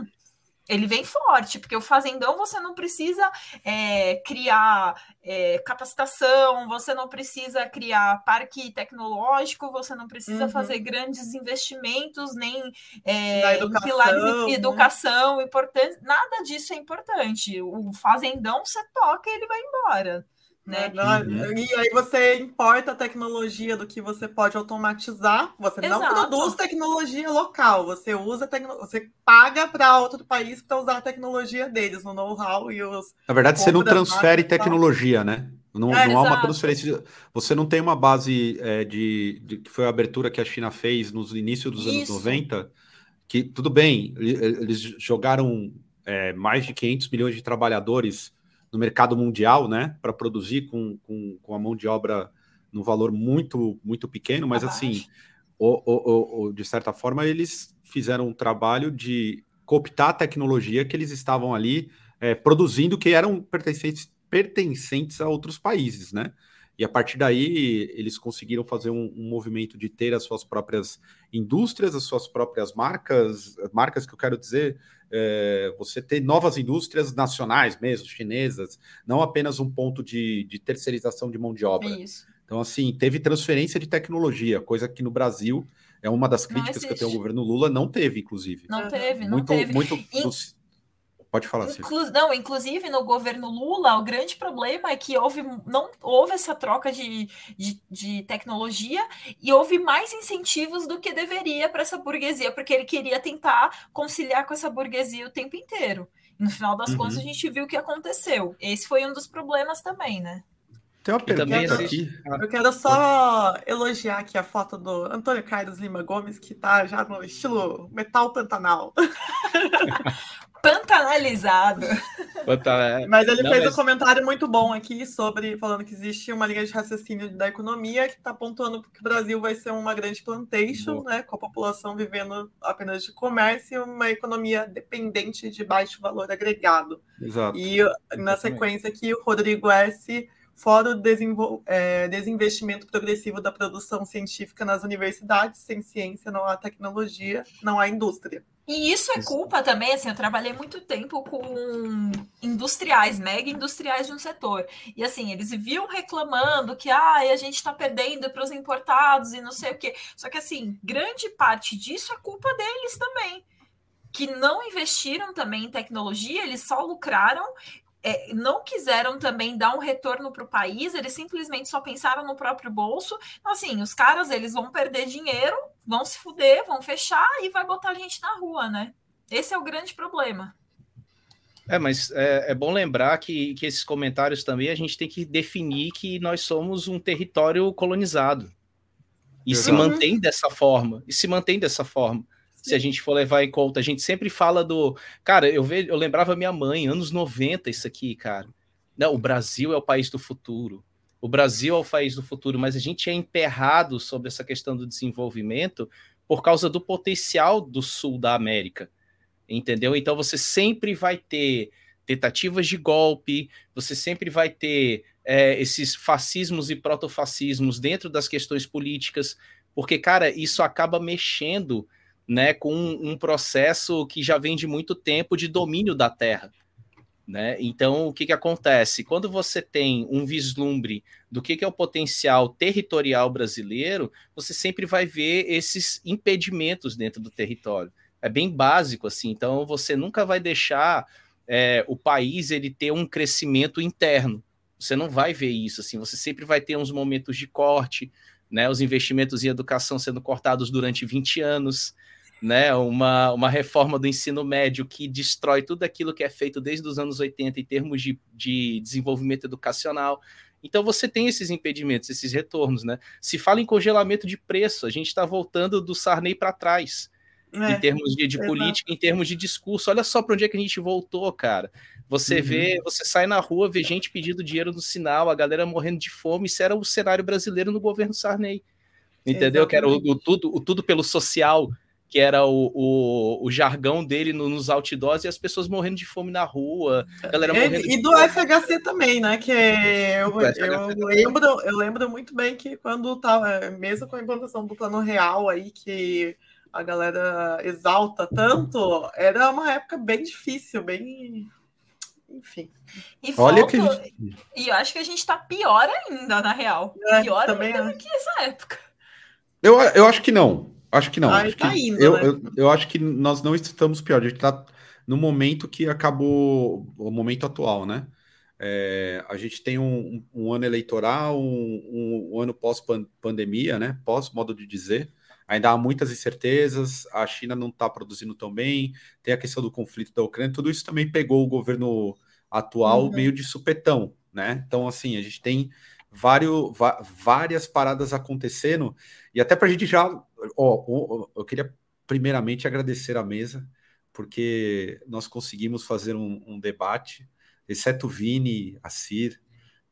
ele vem forte, porque o fazendão você não precisa é, criar é, capacitação, você não precisa criar parque tecnológico, você não precisa uhum. fazer grandes investimentos, nem é, educação, pilares de né? educação importantes, nada disso é importante. O fazendão você toca e ele vai embora. Né? Uhum. E aí você importa a tecnologia do que você pode automatizar. Você Exato. não produz tecnologia local, você usa tecno... você paga para outro país para usar a tecnologia deles, o know-how e os. Na verdade, você não transfere tecnologia, né? Não, é, não há uma transferência. Você não tem uma base é, de, de, que foi a abertura que a China fez nos inícios dos Isso. anos 90, que tudo bem, eles jogaram é, mais de 500 milhões de trabalhadores no mercado mundial, né, para produzir com, com, com, a mão de obra no valor muito, muito pequeno, mas assim, o, o, o, de certa forma, eles fizeram um trabalho de cooptar a tecnologia que eles estavam ali é, produzindo, que eram pertencentes, pertencentes a outros países, né? E a partir daí eles conseguiram fazer um, um, movimento de ter as suas próprias indústrias, as suas próprias marcas, marcas que eu quero dizer, é, você ter novas indústrias nacionais mesmo, chinesas, não apenas um ponto de, de terceirização de mão de obra. Isso. Então, assim, teve transferência de tecnologia, coisa que no Brasil é uma das críticas que eu tenho ao governo Lula, não teve, inclusive. Não teve, não muito, teve. Muito, e... Pode falar, Inclu Não, inclusive no governo Lula, o grande problema é que houve, não houve essa troca de, de, de tecnologia e houve mais incentivos do que deveria para essa burguesia, porque ele queria tentar conciliar com essa burguesia o tempo inteiro. no final das uhum. contas, a gente viu o que aconteceu. Esse foi um dos problemas também, né? Tem uma pergunta aqui. Eu quero só elogiar aqui a foto do Antônio Carlos Lima Gomes, que tá já no estilo metal pantanal. pantanalizado. Mas ele Não, fez mas... um comentário muito bom aqui sobre falando que existe uma linha de raciocínio da economia que está apontando que o Brasil vai ser uma grande plantation, né, com a população vivendo apenas de comércio e uma economia dependente de baixo valor agregado. Exato. E na sequência aqui o Rodrigo S fora o é, desinvestimento progressivo da produção científica nas universidades, sem ciência não há tecnologia, não há indústria. E isso é culpa também, assim, eu trabalhei muito tempo com industriais, mega industriais de um setor. E assim, eles viviam reclamando que ah, a gente está perdendo para os importados e não sei o quê. Só que assim, grande parte disso é culpa deles também. Que não investiram também em tecnologia, eles só lucraram é, não quiseram também dar um retorno para o país, eles simplesmente só pensaram no próprio bolso. Então, assim, os caras eles vão perder dinheiro, vão se fuder, vão fechar e vai botar a gente na rua, né? Esse é o grande problema. É, mas é, é, bom lembrar que, que esses comentários também a gente tem que definir que nós somos um território colonizado. E uhum. se mantém dessa forma. E se mantém dessa forma se a gente for levar em conta. A gente sempre fala do. Cara, eu, ve... eu lembrava minha mãe, anos 90, isso aqui, cara. Não, o Brasil é o país do futuro. O Brasil é o país do futuro, mas a gente é emperrado sobre essa questão do desenvolvimento por causa do potencial do sul da América. Entendeu? Então você sempre vai ter tentativas de golpe, você sempre vai ter é, esses fascismos e protofascismos dentro das questões políticas, porque, cara, isso acaba mexendo né, com um, processo que já vem de muito tempo de domínio da terra. Né? Então, o que, que acontece? Quando você tem um vislumbre do que, que é o potencial territorial brasileiro, você sempre vai ver esses impedimentos dentro do território. É bem básico, assim. Então, você nunca vai deixar é, o país ele ter um crescimento interno. Você não vai ver isso, assim. Você sempre vai ter uns momentos de corte, né? Os investimentos em educação sendo cortados durante 20 anos né, uma, uma reforma do ensino médio que destrói tudo aquilo que é feito desde os anos 80 em termos de, de desenvolvimento educacional. Então você tem esses impedimentos, esses retornos, né? Se fala em congelamento de preço, a gente está voltando do Sarney para trás. É, em termos de, de política, em termos de discurso. Olha só para onde é que a gente voltou, cara. Você uhum. vê, você sai na rua, vê gente pedindo dinheiro no sinal, a galera morrendo de fome. Isso era o cenário brasileiro no governo Sarney. Entendeu? Exatamente. Que era o, o, tudo, o tudo pelo social que era o, o, o jargão dele no, nos outdoors e as pessoas morrendo de fome na rua. Galera morrendo e, e do FHC também, né? Que eu, eu, lembro, eu lembro muito bem que quando tava, mesmo com a implantação do plano real aí, que a galera exalta tanto, era uma época bem difícil, bem. Enfim. E Olha que gente... E eu acho que a gente tá pior ainda, na real. É, pior ainda do que essa época. Eu, eu acho que não. Acho que não. acho tá que, indo, eu, né? eu, eu, acho que nós não estamos pior. A gente está no momento que acabou o momento atual, né? É, a gente tem um, um ano eleitoral, um, um ano pós-pandemia, né? Pós, modo de dizer. Ainda há muitas incertezas, a China não está produzindo tão bem, tem a questão do conflito da Ucrânia, tudo isso também pegou o governo atual uhum. meio de supetão, né? Então, assim, a gente tem vários, várias paradas acontecendo, e até para a gente já. Ó, eu queria primeiramente agradecer a mesa, porque nós conseguimos fazer um, um debate, exceto o Vini, a Cir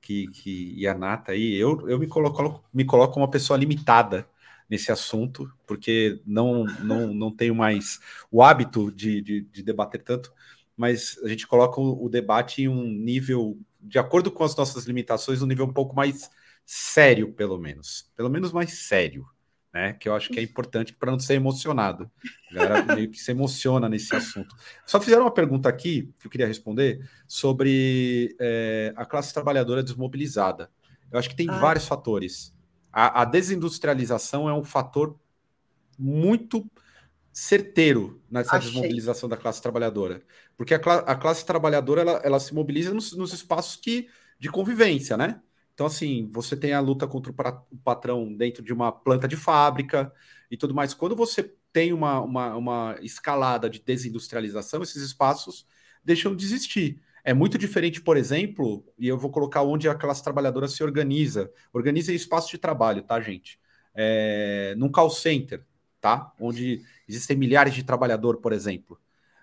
que, que, e a Nata aí. Eu, eu me, coloco, me coloco uma pessoa limitada nesse assunto, porque não, não, não tenho mais o hábito de, de, de debater tanto, mas a gente coloca o, o debate em um nível de acordo com as nossas limitações, um nível um pouco mais sério, pelo menos. Pelo menos mais sério, né? Que eu acho que é importante para não ser emocionado. A galera meio que se emociona nesse assunto. Só fizeram uma pergunta aqui que eu queria responder sobre é, a classe trabalhadora desmobilizada. Eu acho que tem ah. vários fatores. A, a desindustrialização é um fator muito certeiro nessa Achei. desmobilização da classe trabalhadora. Porque a, a classe trabalhadora ela, ela se mobiliza nos, nos, espaços que, de convivência, né? Então, assim, você tem a luta contra o patrão dentro de uma planta de fábrica e tudo mais. Quando você tem uma, uma, uma escalada de desindustrialização, esses espaços deixam de existir. É muito diferente, por exemplo, e eu vou colocar onde a classe trabalhadora se organiza. Organiza em espaço de trabalho, tá, gente? É, num call center, tá? Onde existem milhares de trabalhadores, por exemplo.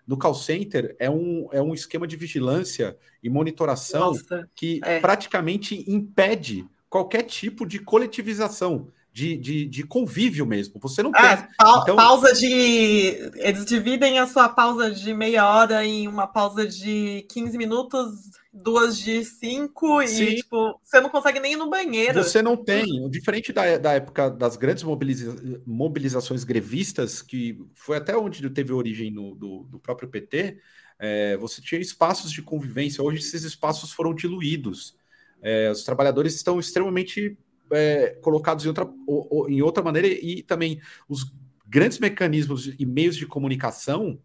No call center é um, é um esquema de vigilância e monitoração Nossa, que é. praticamente impede qualquer tipo de coletivização. de, de, de convívio mesmo. Você não é, tem. Pa então... Pausa de. Eles dividem a sua pausa de meia hora em uma pausa de 15 minutos, duas de cinco, Sim. e tipo, você não consegue nem ir no banheiro. Você não tem. Diferente da, da época das grandes mobiliza mobilizações grevistas, que foi até onde teve origem no, do, do próprio PT, é, você tinha espaços de convivência. Hoje esses espaços foram diluídos. É, os trabalhadores estão extremamente é, colocados em outra, ou, ou, em outra maneira e também os grandes mecanismos e meios de comunicação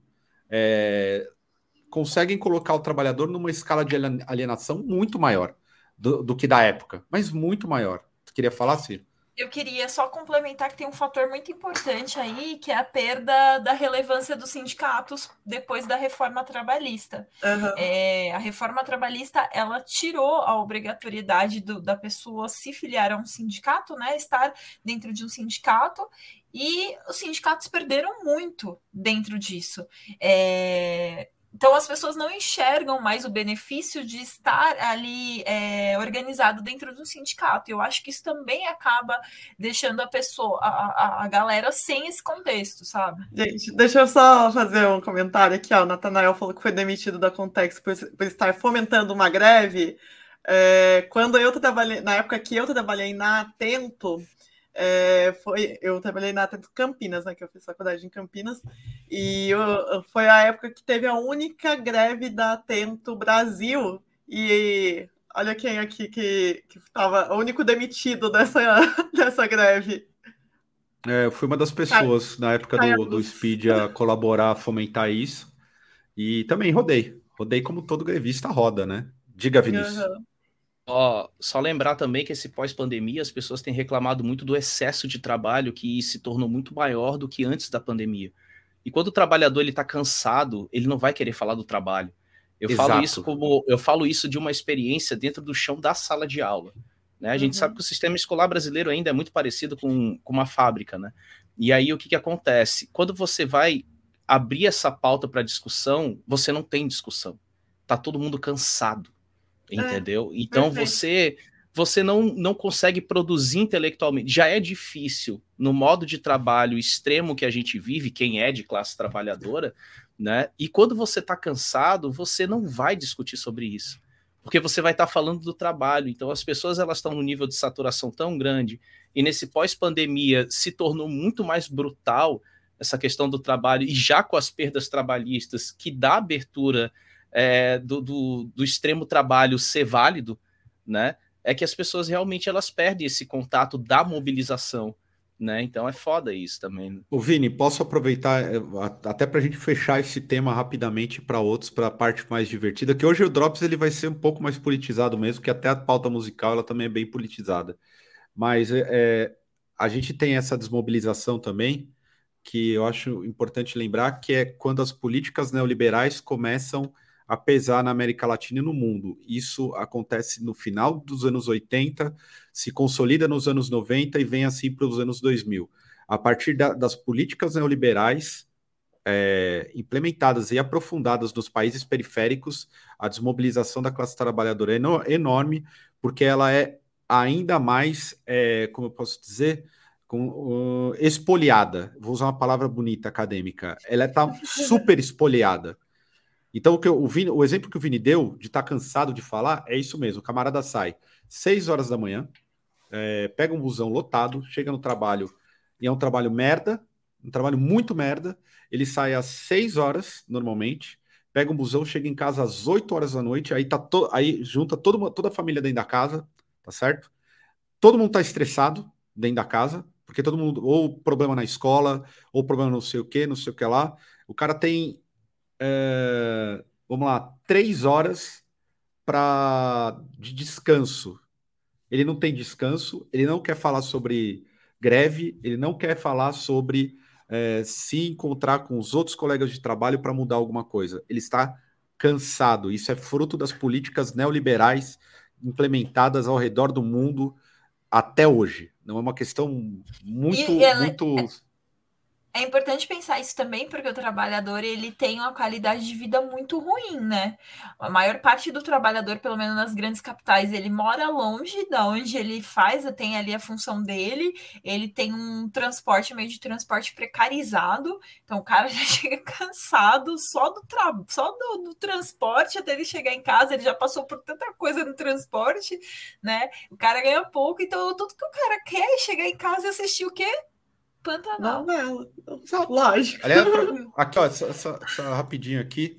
é, conseguem colocar o trabalhador numa escala de alienação muito maior do, do que da época, mas muito maior. Tu queria falar, Ciro? Eu queria só complementar que tem um fator muito importante aí, que é a perda da relevância dos sindicatos depois da reforma trabalhista. Uhum. É, a reforma trabalhista ela tirou a obrigatoriedade do, da pessoa se filiar a um sindicato, né, estar dentro de um sindicato, e os sindicatos perderam muito dentro disso. É, então as pessoas não enxergam mais o benefício de estar ali é, organizado dentro de um sindicato. Eu acho que isso também acaba deixando a pessoa, a, a, a, galera sem esse contexto, sabe? Gente, deixa eu só fazer um comentário aqui. Ó. Natanael falou que foi demitido da Context por, por estar fomentando uma greve. É, quando eu trabalhei, na época que eu trabalhei na Atento, é, foi, eu trabalhei na Atento Campinas, né, que eu fiz faculdade em Campinas, e eu, foi a época que teve a única greve da Atento Brasil, e olha quem aqui que estava, o único demitido dessa, dessa greve. É, eu fui uma das pessoas Cai, na época do, do Speed a colaborar, a fomentar isso, e também rodei, rodei como todo grevista roda, né? Diga, Vinícius. Uhum. Só, só lembrar também que esse pós-pandemia as pessoas têm reclamado muito do excesso de trabalho que se tornou muito maior do que antes da pandemia. E quando o trabalhador ele está cansado, ele não vai querer falar do trabalho. Eu Exato. falo isso como eu falo isso de uma experiência dentro do chão da sala de aula. Né? A gente uhum. sabe que o sistema escolar brasileiro ainda é muito parecido com, com uma fábrica, né? E aí o que, que acontece? Quando você vai abrir essa pauta para discussão, você não tem discussão. Tá todo mundo cansado. Entendeu? É, então perfeito. você você não, não consegue produzir intelectualmente. Já é difícil no modo de trabalho extremo que a gente vive, quem é de classe trabalhadora, né? E quando você está cansado, você não vai discutir sobre isso, porque você vai estar tá falando do trabalho. Então as pessoas elas estão num nível de saturação tão grande e nesse pós-pandemia se tornou muito mais brutal essa questão do trabalho e já com as perdas trabalhistas que dá abertura é, do, do, do, extremo trabalho ser válido, né? É que as pessoas realmente elas perdem esse contato da mobilização, né? Então é foda isso também. O Vini, posso aproveitar é, até para a gente fechar esse tema rapidamente para outros, para a parte mais divertida, que hoje o Drops ele vai ser um pouco mais politizado mesmo, que até a pauta musical ela também é bem politizada. Mas é a gente tem essa desmobilização também, que eu acho importante lembrar, que é quando as políticas neoliberais começam a pesar na América Latina e no mundo. Isso acontece no final dos anos 80, se consolida nos anos 90 e vem assim para os anos 2000. A partir da, das políticas neoliberais é, implementadas e aprofundadas nos países periféricos, a desmobilização da classe trabalhadora é enorme, porque ela é ainda mais, é, como eu posso dizer, com, uh, espoliada. Vou usar uma palavra bonita acadêmica. Ela está super espoliada. Então, o, que eu, o, Vini, o exemplo que o Vini deu de estar tá cansado de falar é isso mesmo. O camarada sai 6 horas da manhã, é, pega um busão lotado, chega no trabalho e é um trabalho merda, um trabalho muito merda. Ele sai às 6 horas, normalmente, pega um busão, chega em casa às 8 horas da noite, aí, tá to, aí junta todo, toda a família dentro da casa, tá certo? Todo mundo tá estressado dentro da casa, porque todo mundo, ou problema na escola, ou problema não sei o que, não sei o que lá. O cara tem é, vamos lá, três horas para de descanso. Ele não tem descanso, ele não quer falar sobre greve, ele não quer falar sobre é, se encontrar com os outros colegas de trabalho para mudar alguma coisa. Ele está cansado. Isso é fruto das políticas neoliberais implementadas ao redor do mundo até hoje. Não é uma questão muito, ela, muito É importante pensar isso também, porque o trabalhador ele tem uma qualidade de vida muito ruim, né? A maior parte do trabalhador, pelo menos nas grandes capitais, ele mora longe da onde ele faz, tem ali a função dele, ele tem um transporte, meio de transporte precarizado, então o cara já chega cansado só do tra... só do, do transporte até ele chegar em casa, ele já passou por tanta coisa no transporte, né? O cara ganha pouco, então tudo que o cara quer é chegar em casa e assistir o quê? Pantanal. Novela. Lógico. Aliás, aqui, ó, só, só, só rapidinho aqui.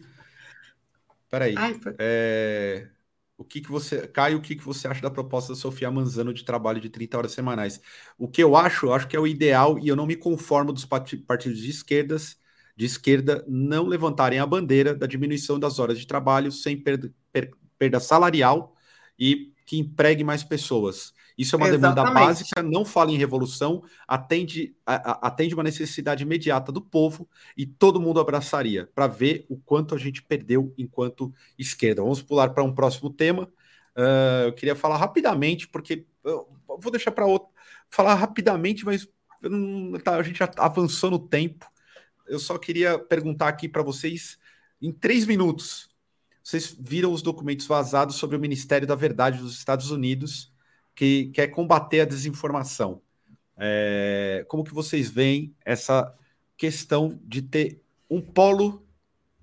Peraí. Ai, é... O que, que você. Caio, o que, que você acha da proposta da Sofia Manzano de trabalho de 30 horas semanais? O que eu acho, eu acho que é o ideal, e eu não me conformo dos partidos de esquerdas, de esquerda, não levantarem a bandeira da diminuição das horas de trabalho sem perda, per, perda salarial e que empregue mais pessoas. Isso é uma Exatamente. demanda básica, não fala em revolução, atende, a, a, atende uma necessidade imediata do povo e todo mundo abraçaria para ver o quanto a gente perdeu enquanto esquerda. Vamos pular para um próximo tema. Uh, eu queria falar rapidamente, porque eu vou deixar para outro falar rapidamente, mas não, tá, a gente já avançou no tempo. Eu só queria perguntar aqui para vocês, em três minutos, vocês viram os documentos vazados sobre o Ministério da Verdade dos Estados Unidos que quer combater a desinformação. É, como que vocês veem essa questão de ter um polo,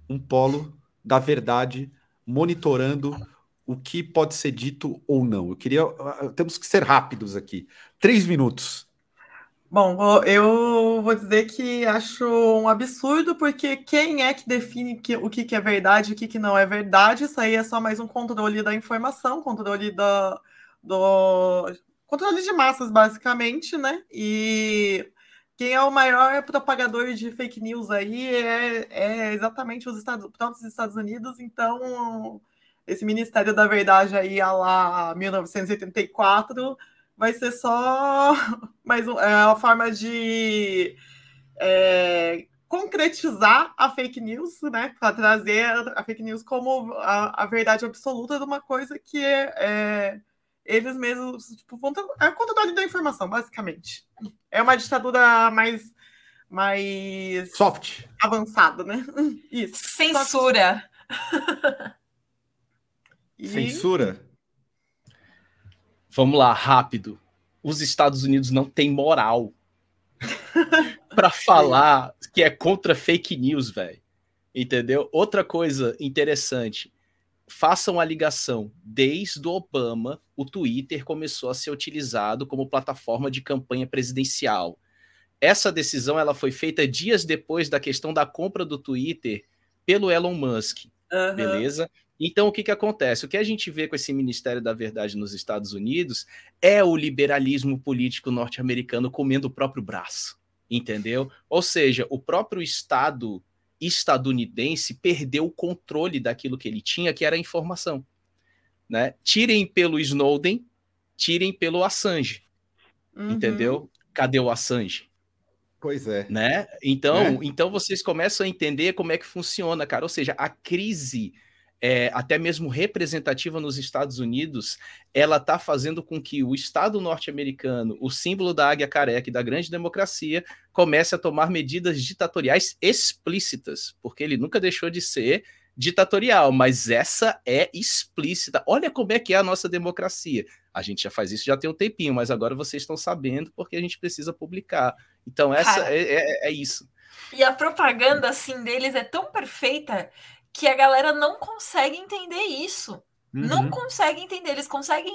um polo da verdade monitorando o que pode ser dito ou não? Eu queria, temos que ser rápidos aqui. Três minutos. Bom, eu vou dizer que acho um absurdo, porque quem é que define o que, é verdade e o que não é verdade? Isso aí é só mais um controle da informação, controle da, do controle de massas, basicamente, né? E quem é o maior propagador de fake news aí é, é exatamente os Estados, próprios Estados Unidos. Então, esse Ministério da Verdade aí, a lá 1984, vai ser só mais um, é, uma forma de é, concretizar a fake news, né? Para trazer a fake news como a, a, verdade absoluta de uma coisa que é, é eles mesmos, tipo, vão ter, é o controle da informação, basicamente. É uma ditadura mais mais soft, avançada, né? Isso. Censura. e... Censura. Vamos lá, rápido. Os Estados Unidos não têm moral para falar que é contra fake news, velho. Entendeu? Outra coisa interessante façam a ligação. Desde o Obama, o Twitter começou a ser utilizado como plataforma de campanha presidencial. Essa decisão ela foi feita dias depois da questão da compra do Twitter pelo Elon Musk. Uhum. Beleza? Então, o que, que acontece? O que a gente vê com esse Ministério da Verdade nos Estados Unidos é o liberalismo político norte-americano comendo o próprio braço. Entendeu? Ou seja, o próprio Estado estadunidense perdeu o controle daquilo que ele tinha, que era a informação. Né? Tirem pelo Snowden, tirem pelo Assange. Uhum. Entendeu? Cadê o Assange? Pois é. Né? Então, é. então vocês começam a entender como é que funciona, cara. Ou seja, a crise é, até mesmo representativa nos Estados Unidos, ela está fazendo com que o Estado norte-americano, o símbolo da águia careca e da grande democracia, comece a tomar medidas ditatoriais explícitas, porque ele nunca deixou de ser ditatorial, mas essa é explícita. Olha como é que é a nossa democracia. A gente já faz isso já tem um tempinho, mas agora vocês estão sabendo porque a gente precisa publicar. Então, essa Cara, é, é, é isso. E a propaganda assim deles é tão perfeita que a galera não consegue entender isso. Uhum. Não consegue entender. Eles conseguem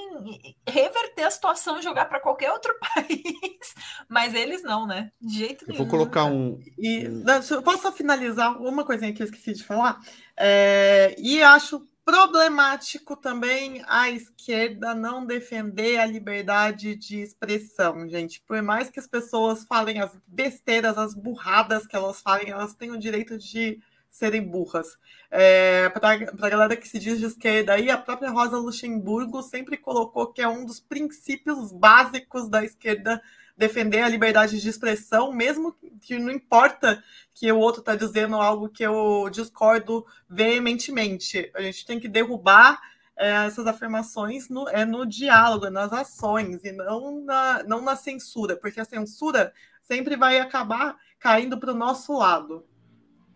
reverter a situação, jogar para qualquer outro país, mas eles não, né? De jeito nenhum. Eu vou colocar um. E, eu posso finalizar uma coisinha que eu esqueci de falar? É, e acho problemático também a esquerda não defender a liberdade de expressão, gente. Por mais que as pessoas falem as besteiras, as burradas que elas falem, elas têm o direito de serem burras. É, Para a galera que se diz de esquerda, aí, a própria Rosa Luxemburgo sempre colocou que é um dos princípios básicos da esquerda defender a liberdade de expressão, mesmo que não importa que o outro está dizendo algo que eu discordo veementemente. A gente tem que derrubar é, essas afirmações no, é no diálogo, nas ações, e não na, não na censura, porque a censura sempre vai acabar caindo para o nosso lado.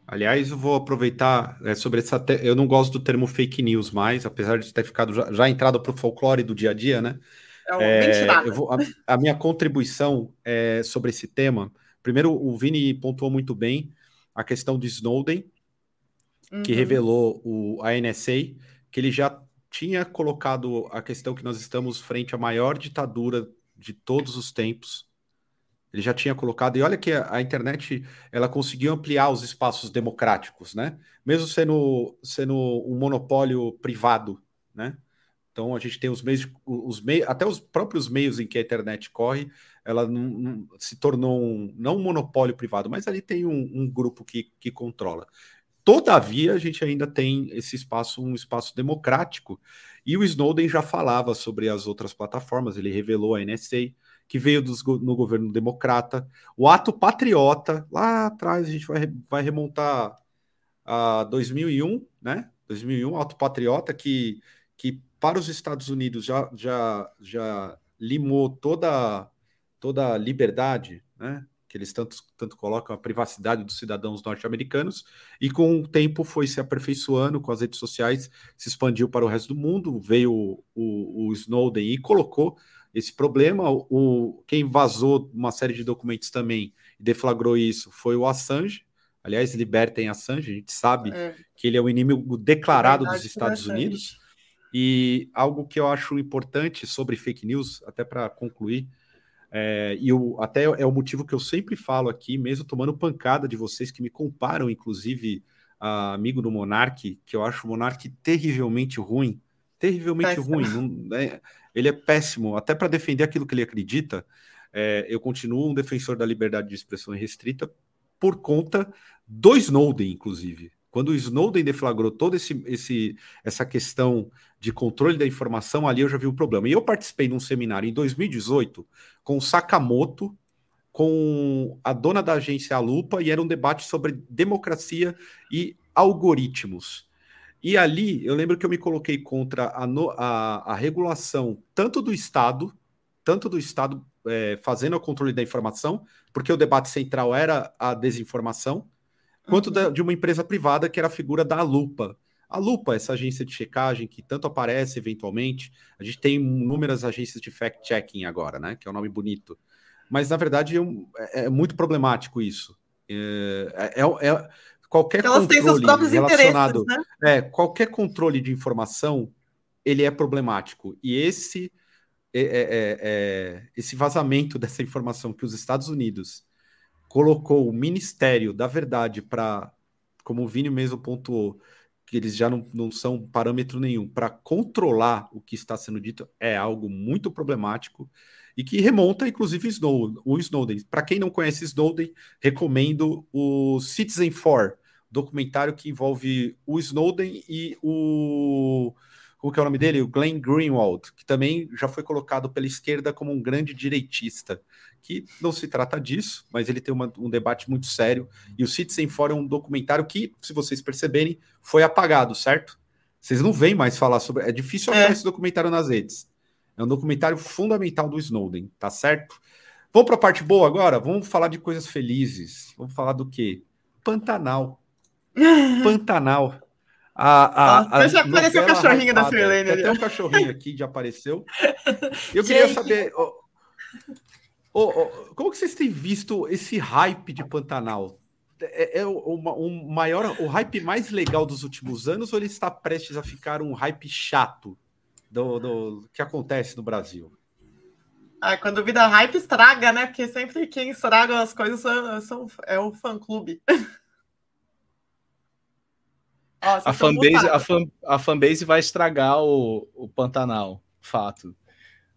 Aliás, eu vou aproveitar é, sobre essa. Te... Eu não gosto do termo fake news mais, apesar de ter ficado já, já entrado para o folclore do dia a dia, né? É, é vou, a, a, minha contribuição é, sobre esse tema. Primeiro, o Vini pontuou muito bem a questão de Snowden, uhum. que revelou o, a NSA, que ele já tinha colocado a questão que nós estamos frente à maior ditadura de todos os tempos ele já tinha colocado, e olha que a, internet ela conseguiu ampliar os espaços democráticos, né? Mesmo sendo, sendo um monopólio privado, né? Então a gente tem os meios, os meios, até os próprios meios em que a internet corre, ela não, não, se tornou um, não um monopólio privado, mas ali tem um, um grupo que, que controla. Todavia, a gente ainda tem esse espaço, um espaço democrático. E o Snowden já falava sobre as outras plataformas, ele revelou a NSA, que veio dos, no governo democrata. O ato patriota, lá atrás, a gente vai, vai remontar a 2001, né? 2001, ato patriota, que, que para os Estados Unidos já, já, já limou toda, toda a liberdade, né? que eles tanto, tanto colocam a privacidade dos cidadãos norte-americanos, e com o tempo foi se aperfeiçoando com as redes sociais, se expandiu para o resto do mundo, veio o, o, o Snowden e colocou esse problema. O, quem vazou uma série de documentos também e deflagrou isso foi o Assange. Aliás, libertem Assange, a gente sabe é. que ele é o inimigo declarado dos Estados Unidos. E algo que eu acho importante sobre fake news, até para concluir, é, e eu, até é o motivo que eu sempre falo aqui, mesmo tomando pancada de vocês que me comparam, inclusive, a amigo do Monark, que eu acho o Monark terrivelmente ruim, terrivelmente ruim. Não, é, ele é péssimo, até para defender aquilo que ele acredita. É, eu continuo um defensor da liberdade de expressão restrita por conta do Snowden, inclusive. Quando o Snowden deflagrou toda esse, esse, essa questão de controle da informação, ali eu já vi um problema. E eu participei de um seminário em 2018 com o Sakamoto, com a dona da agência Alupa, e era um debate sobre democracia e algoritmos. E ali eu lembro que eu me coloquei contra a, a, a regulação tanto do Estado, tanto do Estado é, fazendo o controle da informação, porque o debate central era a desinformação, quanto da, de uma empresa privada que era a figura da Lupa. A Lupa, essa agência de checagem que tanto aparece eventualmente, a gente tem inúmeras agências de fact-checking agora, né? Que é um nome bonito. Mas, na verdade, é, é muito problemático isso. É, é, é, qualquer Porque elas têm seus próprios relacionado, interesses, né? É, qualquer controle de informação, ele é problemático. E esse é, é, é, é esse vazamento dessa informação que os Estados Unidos colocou o Ministério da Verdade para, como o Vini mesmo pontuou, que eles já não, não são parâmetro nenhum para controlar o que está sendo dito, é algo muito problemático e que remonta, inclusive, Snowden, o Snowden. Para quem não conhece Snowden, recomendo o Citizen 4, documentário que envolve o Snowden e o como que é o nome dele? O Glenn Greenwald, que também já foi colocado pela esquerda como um grande direitista, que não se trata disso, mas ele tem uma, um debate muito sério. E o Citizen 4 é um documentário que, se vocês perceberem, foi apagado, certo? Vocês não veem mais falar sobre. É difícil achar é. esse documentário nas redes. É um documentário fundamental do Snowden, tá certo? Vamos para a parte boa agora? Vamos falar de coisas felizes. Vamos falar do quê? Pantanal. Pantanal. A, a, a já apareceu o cachorrinho da Freelane. Tem um cachorrinho aqui, já apareceu. Eu queria saber. Oh, oh, oh, como que vocês têm visto esse hype de Pantanal? É, é maior, o hype mais legal dos últimos anos ou ele está prestes a ficar um hype chato? Do, do que acontece no Brasil. Ah, quando vida hype estraga, né? Porque sempre quem estraga as coisas são, são é o fã clube. a, fanbase, a, fan, a fanbase vai estragar o, o Pantanal, fato.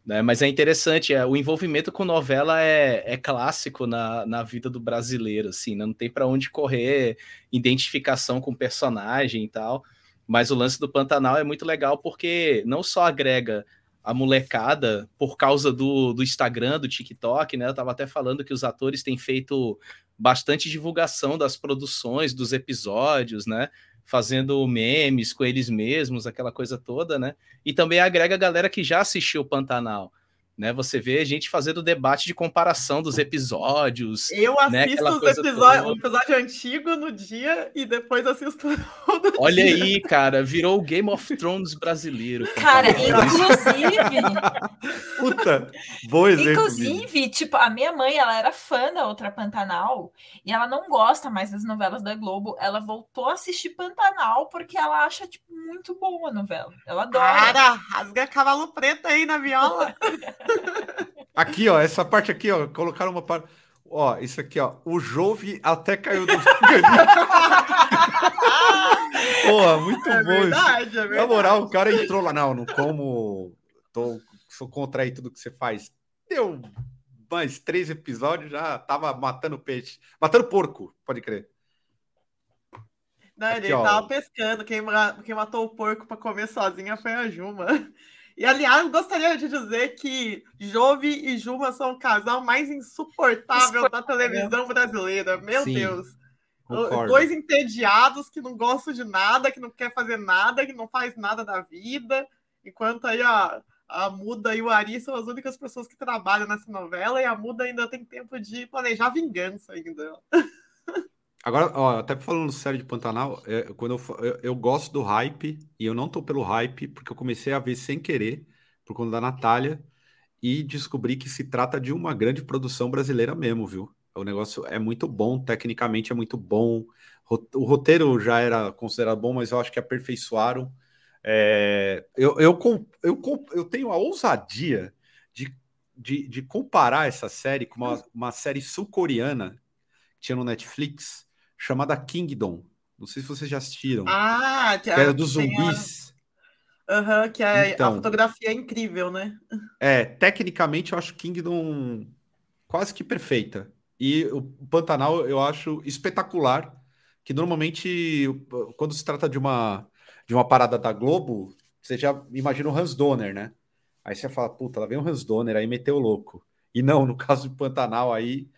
Né? Mas é interessante, é, o envolvimento com novela é, é clássico na, na vida do brasileiro, assim, né? não tem para onde correr, identificação com personagem e tal. Mas o lance do Pantanal é muito legal porque não só agrega a molecada por causa do, do Instagram, do TikTok, né? Eu tava até falando que os atores têm feito bastante divulgação das produções, dos episódios, né? Fazendo memes com eles mesmos, aquela coisa toda, né? E também agrega a galera que já assistiu o Pantanal. Né? Você vê a gente fazendo debate de comparação dos episódios. Eu né? assisto Aquela os episódios, um episódio antigo no dia e depois assisto todo Olha dia. aí, cara, virou o Game of Thrones brasileiro. Cara, inclusive, Puta, bom exemplo. Inclusive, tipo, a minha mãe, ela era fã da outra Pantanal e ela não gosta mais das novelas da Globo. Ela voltou a assistir Pantanal porque ela acha, tipo, muito boa a novela. Ela adora. Cara, rasga cavalo preto aí na viola. Aqui, ó, essa parte aqui, ó, colocaram uma parte. Ó, isso aqui, ó. O Jove até caiu do Porra, muito É bom isso. verdade, é Na verdade. moral, o cara entrou lá, não, não como. Tô, sou contra aí tudo que você faz. Deu mais três episódios, já tava matando peixe. Matando porco, pode crer. Não, ele Aqui, ó. tava pescando. Quem, quem matou o porco pra comer sozinha foi a Juma. E, aliás, gostaria de dizer que Jove e Juma são o casal mais insuportável da televisão brasileira. Meu Sim, Deus. Concordo. Dois entediados que não gostam de nada, que não quer fazer nada, que não faz nada da vida. Enquanto aí a, a Muda e o Ari são as únicas pessoas que trabalham nessa novela. E a Muda ainda tem tempo de planejar vingança ainda. Agora, ó, até falando sério de Pantanal, é, quando eu, eu, eu gosto do hype, e eu não tô pelo hype, porque eu comecei a ver sem querer, por conta da Natália, e descobri que se trata de uma grande produção brasileira mesmo, viu? O negócio é muito bom, tecnicamente é muito bom. O roteiro já era considerado bom, mas eu acho que aperfeiçoaram. É, eu, eu, eu, eu tenho a ousadia de, de, de comparar essa série com uma, uma série sul-coreana que tinha no Netflix, chamada Kingdom. Não sei se vocês já assistiram. Ah, que, era dos tem a- zumbis. Aham, que a, Então. a fotografia é incrível, né? É, tecnicamente eu acho Kingdom quase que perfeita. E o Pantanal eu acho espetacular, que normalmente quando se trata de uma de uma parada da Globo, você já imagina o Hans Donner, né? Aí você fala, puta, lá vem o Hans Donner, aí meteu o louco. E não, no caso de Pantanal aí,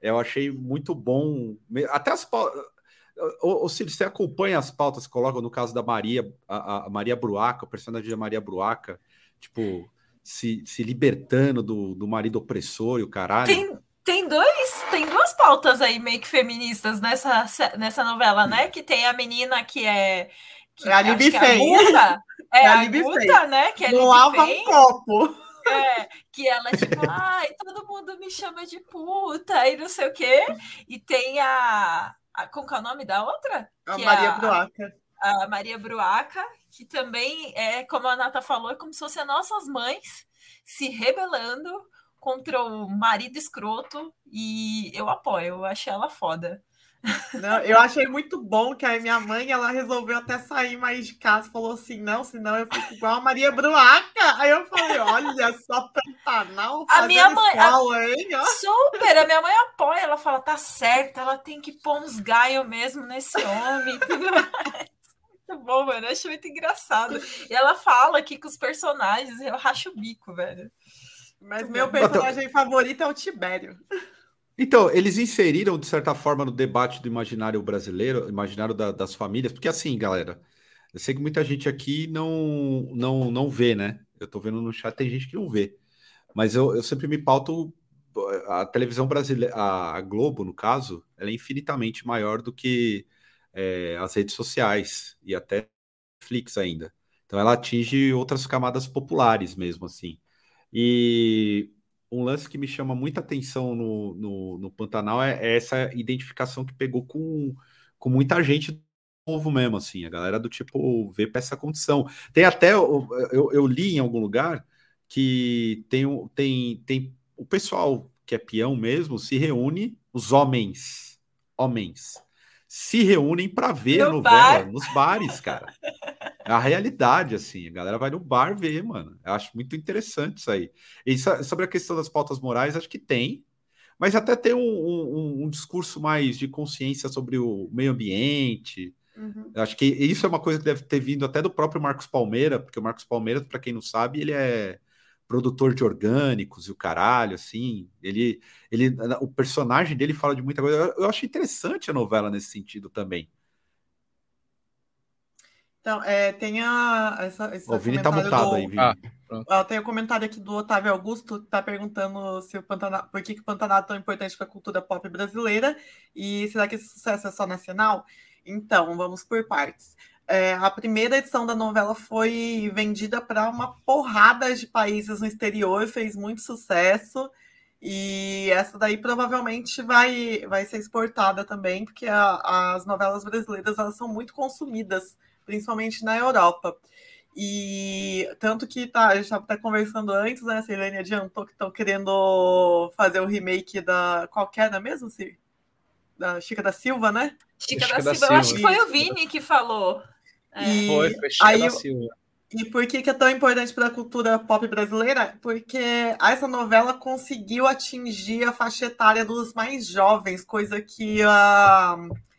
eu achei muito bom. Até as pautas. Ou, se você acompanha as pautas que colocam no caso da Maria, a, a Maria Bruaca, o personagem da Maria Bruaca, tipo, se, se libertando do, do marido opressor e o caralho. Tem, tem, dois, tem duas pautas aí meio que feministas nessa, nessa novela, né? Que tem a menina que é. Que É a que é a. Guta. É, É a a Guta, né? Que é Não lava um copo. É, que ela, tipo, ai, todo mundo me chama de puta e não sei o quê. E tem a. a como que é o nome da outra? A Que é Maria a- Bruaca. a Maria Bruaca, que também é, como a Nata falou, é como se fossem nossas mães se rebelando contra o marido escroto. E eu apoio, eu achei ela foda. Não, eu achei muito bom que a minha mãe ela resolveu até sair mais de casa. Falou assim: não, senão eu fico igual a Maria Bruaca. Aí eu falei: olha só, Pantanal. A minha mãe- a- escola, hein, ó. Super, a minha mãe apoia, ela fala, tá certa, ela tem que pôr uns gaios mesmo nesse homem. tudo mais. Muito bom, mano, eu acho muito engraçado. E ela fala aqui com os personagens, eu racho o bico, velho. Mas meu personagem favorito é o Tibério. Então, eles inseriram, de certa forma, no debate do imaginário brasileiro, imaginário da- das famílias, porque assim, galera, eu sei que muita gente aqui não, não, não vê, né? Eu tô vendo no chat, tem gente que não vê. Mas eu, eu sempre me pauto. A televisão brasileira, a Globo, no caso, ela é infinitamente maior do que é, as redes sociais e até Netflix ainda. Então ela atinge outras camadas populares mesmo, assim. E um lance que me chama muita atenção no, no, no Pantanal é, é essa identificação que pegou com, com muita gente do povo mesmo, assim, a galera do tipo vê para essa condição. Tem até, eu, eu, eu li em algum lugar que tem, tem, tem o pessoal que é peão mesmo se reúne, os homens, homens, se reúnem para ver a No novela bar. nos bares, cara. É a realidade, assim, a galera vai no bar ver, mano. Eu acho muito interessante isso aí. E so- sobre a questão das pautas morais, acho que tem, mas até tem um, um- um discurso mais de consciência sobre o meio ambiente. Uhum. Acho que isso é uma coisa que deve ter vindo até do próprio Marcos Palmeira, porque o Marcos Palmeira, para quem não sabe, ele é produtor de orgânicos e o caralho, assim. Ele, ele, o personagem dele fala de muita coisa. Eu, eu acho interessante a novela nesse sentido também. Então, é, tem a, essa, esse o Vini tá comentário mutado do- aí, Vini. Ah. Eu tenho um comentário aqui do Otávio Augusto, que está perguntando se o Pantanal, por que, que o Pantanal é tão importante para a cultura pop brasileira e será que esse sucesso é só nacional? Então, vamos por partes. É, a primeira edição da novela foi vendida para uma porrada de países no exterior, fez muito sucesso. E essa daí provavelmente vai, vai ser exportada também, porque a, as novelas brasileiras elas são muito consumidas, principalmente na Europa. E tanto que tá, a gente estava até conversando antes, né? A Silene adiantou que estão querendo fazer o remake da. Qual que era mesmo, Cir? Da Chica da Silva, né? Chica, Chica da, da, Silva, Silva. eu acho que foi o Vini que falou. É. E foi, foi Chica aí, da Silva. E por que, que é tão importante para a cultura pop brasileira? Porque essa novela conseguiu atingir a faixa etária dos mais jovens, coisa que a. Uh,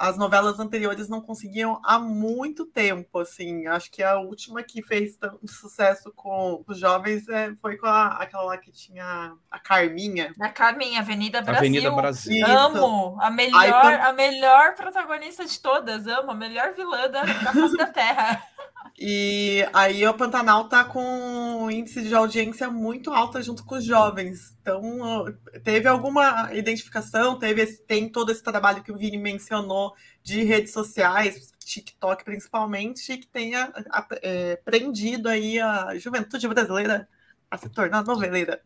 as novelas anteriores não conseguiam há muito tempo, assim. Acho que a última que fez tanto sucesso com os jovens é, foi com a, aquela lá que tinha a Carminha. A Carminha, Avenida Brasil. Avenida Brasil. Amo! A melhor, Aí, a melhor protagonista de todas, amo, a melhor vilã da, da face da Terra. E aí o Pantanal tá com um índice de audiência muito alta junto com os jovens. Então, teve alguma identificação, teve esse, tem todo esse trabalho que o Vini mencionou de redes sociais, TikTok principalmente, que tenha é, prendido aí a juventude brasileira a se tornar noveleira.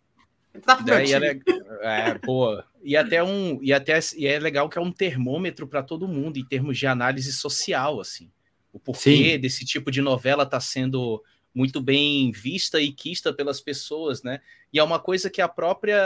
É, e é, é, boa. E até um e até e é legal que é um termômetro para todo mundo em termos de análise social, assim o porquê Sim. desse tipo de novela está sendo muito bem vista e quista pelas pessoas, né? E é uma coisa que a própria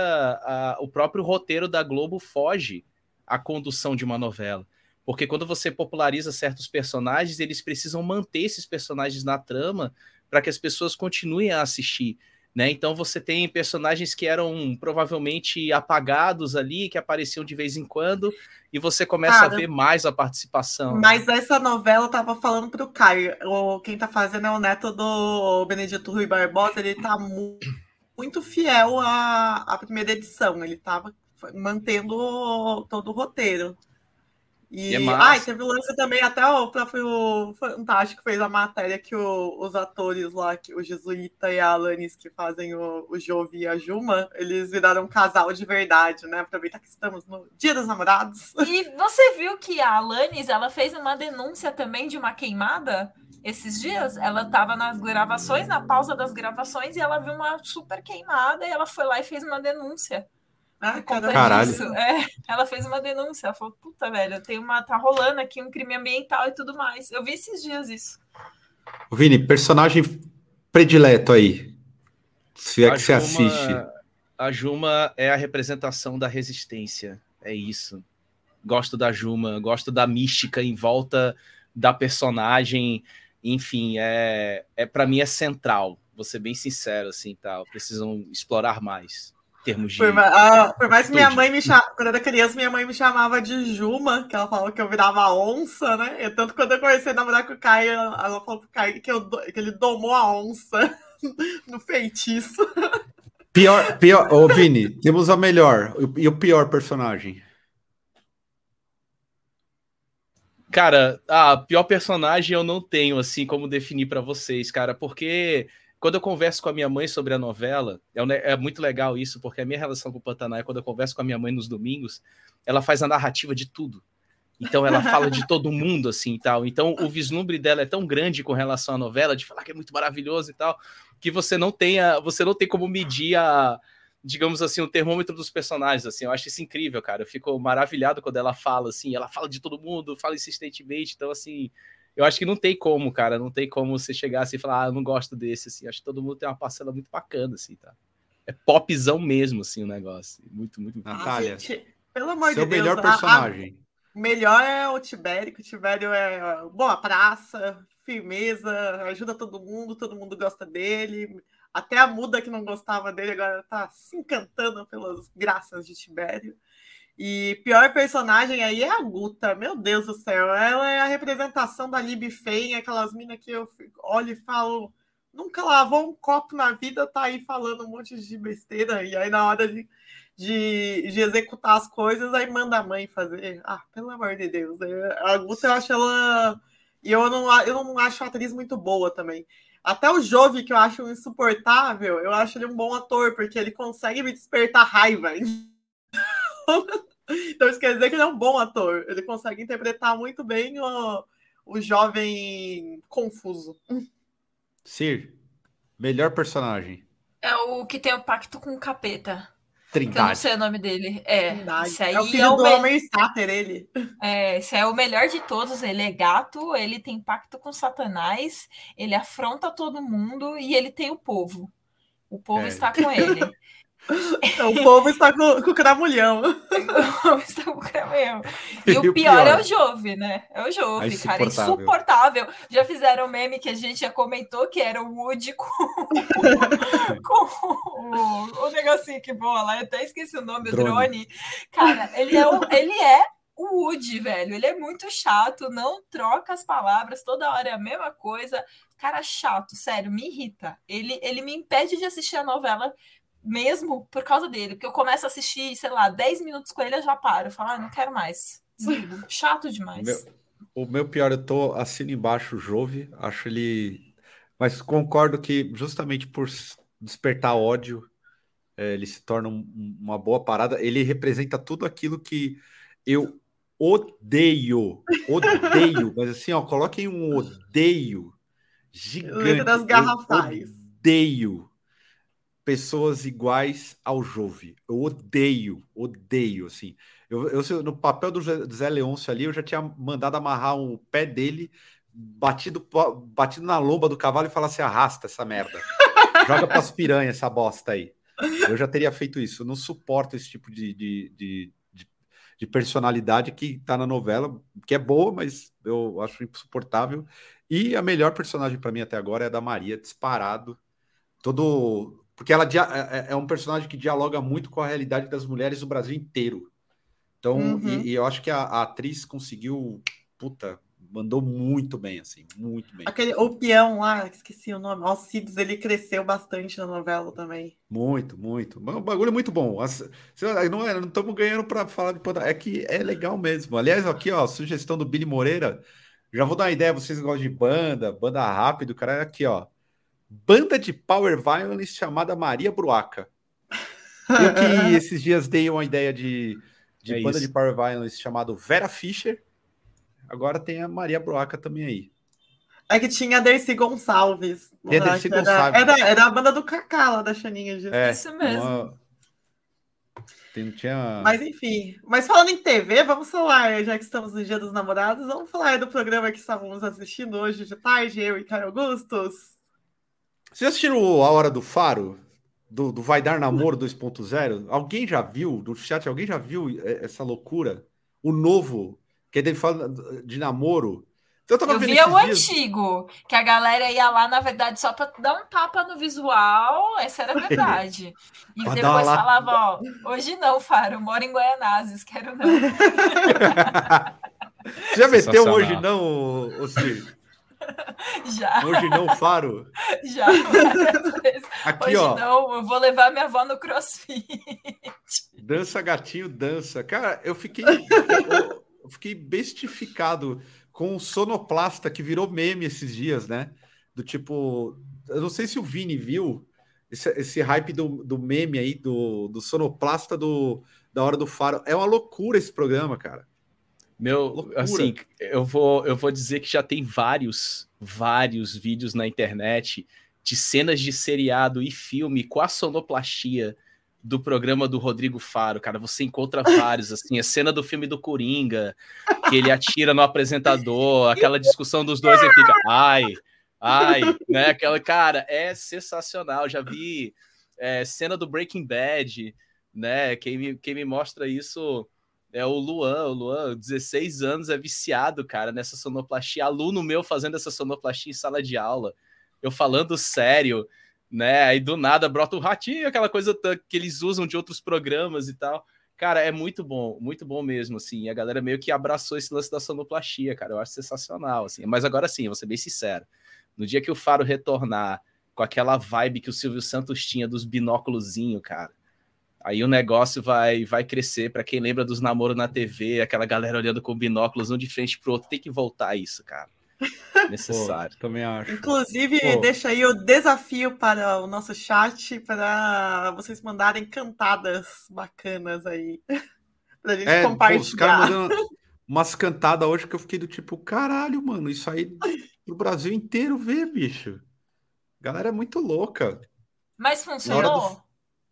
a, o próprio roteiro da Globo foge à condução de uma novela. Porque quando você populariza certos personagens, eles precisam manter esses personagens na trama para que as pessoas continuem a assistir. Né? Então você tem personagens que eram provavelmente apagados ali, que apareciam de vez em quando, e você começa Cara, a ver mais a participação. Mas essa novela eu tava falando pro Caio. O, quem tá fazendo é o neto do Benedito Rui Barbosa, ele tá mu muito fiel à, à primeira edição. Ele tava mantendo todo o roteiro. E, e é ai, teve o lance também, até o próprio Fantástico fez a matéria que o, os atores lá, que o Jesuíta e a Alanis, que fazem o, o Jovi e a Juma, eles viraram um casal de verdade, né? Aproveitar que estamos no Dia dos Namorados. E você viu que a Alanis, ela fez uma denúncia também de uma queimada? Esses dias, ela estava nas gravações, na pausa das gravações, e ela viu uma super queimada e ela foi lá e fez uma denúncia. Ah, caralho. É, ela fez uma denúncia. Ela falou: puta, velho, tem uma. tá rolando aqui um crime ambiental e tudo mais. Eu vi esses dias isso. Vini, personagem predileto aí. Se é a que Juma, você assiste. A Juma é a representação da resistência. É isso. Gosto da Juma, gosto da mística em volta da personagem. Enfim, é, é para mim é central. Vou ser bem sincero, assim, tal. Tá? Precisam explorar mais termos de. Por, ah, por mais que minha mãe me chamava, quando eu era criança, minha mãe me chamava de Juma, que ela falava que eu virava onça, né? E tanto quando eu comecei a namorar com o Caio, ela falou pro Caio que, eu, que ele domou a onça no feitiço. Pior, pior, ô Vini, temos a melhor e o pior personagem. Cara, a pior personagem eu não tenho assim como definir para vocês, cara, porque quando eu converso com a minha mãe sobre a novela, é, é, muito legal isso, porque a minha relação com o Pantanal é quando eu converso com a minha mãe nos domingos, ela faz a narrativa de tudo. Então ela fala de todo mundo assim e tal. Então o vislumbre dela é tão grande com relação à novela, de falar que é muito maravilhoso e tal, que você não tem, você não tem como medir a, digamos assim, o termômetro dos personagens, assim, eu acho isso incrível, cara, eu fico maravilhado quando ela fala, assim, ela fala de todo mundo, fala insistentemente, então, assim, eu acho que não tem como, cara. Não tem como você chegar assim e falar, ah, eu não gosto desse, assim. Acho que todo mundo tem uma parcela muito bacana, assim, tá? É popzão mesmo, assim, o negócio. Muito, muito. Natália. Gente, pelo amor seu de Deus. melhor personagem. A, a melhor é o Tibério, que o Tibério é boa praça, firmeza, ajuda todo mundo, todo mundo gosta dele. Até a muda que não gostava dele agora tá se encantando pelas graças de Tibério. E pior personagem aí é a Guta, meu Deus do céu. Ela é a representação da Lib Fein, aquelas minas que eu olho e falo, nunca lavou um copo na vida, tá aí falando um monte de besteira. E aí, na hora de, de, de executar as coisas, aí manda a mãe fazer. Ah, pelo amor de Deus. A Guta, eu acho ela. E eu não, eu não acho a atriz muito boa também. Até o Jove, que eu acho insuportável, eu acho ele um bom ator, porque ele consegue me despertar raiva. Então isso quer dizer que ele é um bom ator. Ele consegue interpretar muito bem o, o jovem confuso. Sir, melhor personagem. É o que tem o pacto com o capeta. Trindade. Eu não sei o nome dele. É, Trindade. esse aí é o filho é o do me- Homer Sater, ele. É, esse é o melhor de todos. Ele é gato, ele tem pacto com Satanás, ele afronta todo mundo e ele tem o povo. O povo É. está com ele. Então, o povo está com, com o cramulhão. o povo está com o caminhão. E, E o o pior, pior? é o Jove, né? É o Jove, É cara. insuportável. Insuportável. Já fizeram um meme que a gente já comentou, que era o Woody com, com o, o negocinho que voa lá. Eu até esqueci o nome, Drone. o drone. Cara, ele é o, ele é o Woody, velho. Ele é muito chato, não troca as palavras, toda hora é a mesma coisa. Cara chato, sério, me irrita. Ele, ele me impede de assistir a novela mesmo por causa dele, porque eu começo a assistir, sei lá, 10 minutos com ele, eu já paro. Eu falo, ah, não quero mais. Desligo. Chato demais. Meu- O meu pior, eu tô assino embaixo o Jove, acho ele. Mas concordo que justamente por despertar ódio, é, ele se torna um- um- uma boa parada. Ele representa tudo aquilo que eu odeio, odeio, mas assim, ó, coloquem um odeio gigante. Das garrafais. odeio pessoas iguais ao Jove. Eu odeio, odeio, assim. Eu, eu, no papel do Zé- Leôncio ali, eu já tinha mandado amarrar o pé dele, batido, batido na lomba do cavalo e falar assim: arrasta essa merda. Joga pras piranhas essa bosta aí. Eu já teria feito isso. Eu não suporto esse tipo de, de, de, de- de personalidade que tá na novela, que é boa, mas eu acho insuportável. E a melhor personagem para mim até agora é a da Maria, disparado. Todo. Porque ela dia- é é um personagem que dialoga muito com a realidade das mulheres do Brasil inteiro. Então, Uhum. e, e eu acho que a, a atriz conseguiu. Puta, mandou muito bem, assim, muito bem. Aquele, o peão lá, esqueci o nome. Alcides, ele cresceu bastante na novela também. Muito, muito. Um bagulho muito bom. As- Não é- não estamos ganhando para falar de. É que é legal mesmo. Aliás, aqui, ó, sugestão do Billy Moreira. Já vou dar uma ideia, vocês gostam de banda, banda rápido, cara. é Aqui, ó. Banda de Power Violence chamada Maria Bruaca. Eu que esses dias dei uma ideia de, de É banda isso. de Power Violence chamado Vera Fischer. Agora tem a Maria Bruaca também aí. É que tinha a Dercy Gonçalves. Tem a Dercy era- Gonçalves. Era, era a banda do Cacá lá da Xaninha. de- É, Isso mesmo. uma- Tem, tinha... Mas enfim. Mas falando em TV, vamos falar, já que estamos no Dia dos Namorados, vamos falar do programa que estávamos assistindo hoje de tarde, eu e Caio Augustos. Vocês assistiram A Hora do Faro? Do, do Vai Dar Namoro 2.0? Alguém já viu? Do chat, alguém já viu eh, essa loucura? O novo, que ele fala de namoro. Então, eu tava Eu vendo via o dias- antigo, que a galera ia lá, na verdade, só pra dar um tapa no visual, essa era a verdade. E depois la- falava, ó, hoje não, Faro, moro em Goianazes, quero não. Você já meteu hoje não, ô- ô Ciro? Já, Hoje não, Faro? já. Aqui, Hoje ó. não, eu vou levar minha avó no crossfit. Dança gatinho, dança. Cara, eu fiquei eu, eu fiquei bestificado com o sonoplasta que virou meme esses dias, né? Do tipo, eu não sei se o Vini viu esse, esse hype do, do meme aí do, do sonoplasta do da hora do faro. É uma loucura esse programa, cara. Meu, Loucura. assim, eu vou, eu vou dizer que já tem vários, vários vídeos na internet de cenas de seriado e filme com a sonoplastia do programa do Rodrigo Faro, cara. Você encontra vários, assim, a cena do filme do Coringa, que ele atira no apresentador, aquela discussão dos dois e fica, ai, ai, né? Aquela, cara, é sensacional. Já vi é, cena do Breaking Bad, né? Quem me, quem me mostra isso é o Luan. O Luan, 16 anos, é viciado, cara, nessa sonoplastia. Aluno meu fazendo essa sonoplastia em sala de aula. Eu falando sério, né? Aí do nada brota o ratinho, aquela coisa que eles usam de outros programas e tal. Cara, é muito bom, muito bom mesmo, assim. A galera meio que abraçou esse lance da sonoplastia, cara. Eu acho sensacional, assim. Mas agora sim, vou ser bem sincero. No dia que o Faro retornar com aquela vibe que o Silvio Santos tinha dos binóculozinho, cara. Aí o negócio vai vai crescer. Para quem lembra dos namoros na TV, aquela galera olhando com binóculos um de frente pro outro, tem que voltar isso, cara. necessário. Pô, também acho. Inclusive, Pô. deixa aí o desafio para o nosso chat para vocês mandarem cantadas bacanas aí. pra gente É, pô, os compartilhar. caras mandando umas cantadas hoje que eu fiquei do tipo, caralho, mano, isso aí pro Brasil inteiro ver, bicho. Galera é muito louca. Mas funcionou?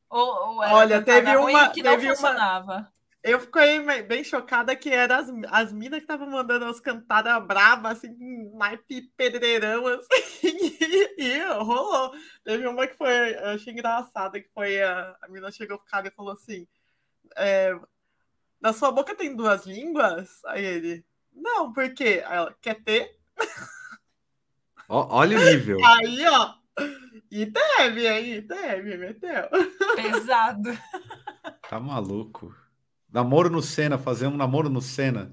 Ou, ou era Olha, teve uma- que não teve uma- funcionava? Eu fiquei bem chocada que eram as, as minas que estavam mandando as cantadas bravas, assim, naipe pedreirão, assim, e, e rolou. Teve uma que foi, eu achei engraçada, que foi a, a mina chegou pro cara e falou assim, é, na sua boca tem duas línguas? Aí ele, não, por quê? Aí ela, quer ter? Ó- olha o nível. Aí, ó, e teve, aí, teve, meteu. Pesado. Tá maluco. Namoro no Senna, fazer um namoro no Senna.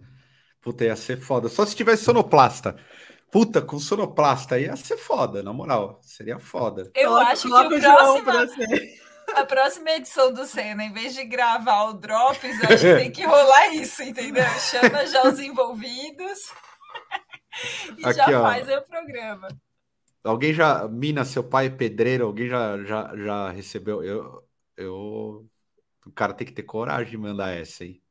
Puta, ia ser foda. Só se tivesse sonoplasta. Puta, com sonoplasta ia ser foda, na moral. Seria foda. Eu Coloca- acho que o João próximo, pra você. a próxima edição do Senna, em vez de gravar o Drops, eu acho que tem que rolar isso, entendeu? Chama já os envolvidos e Aqui, já ó. faz o programa. Alguém já. Mina, seu pai é pedreiro, alguém já, já, já recebeu. Eu, eu. O cara tem que ter coragem de mandar essa aí.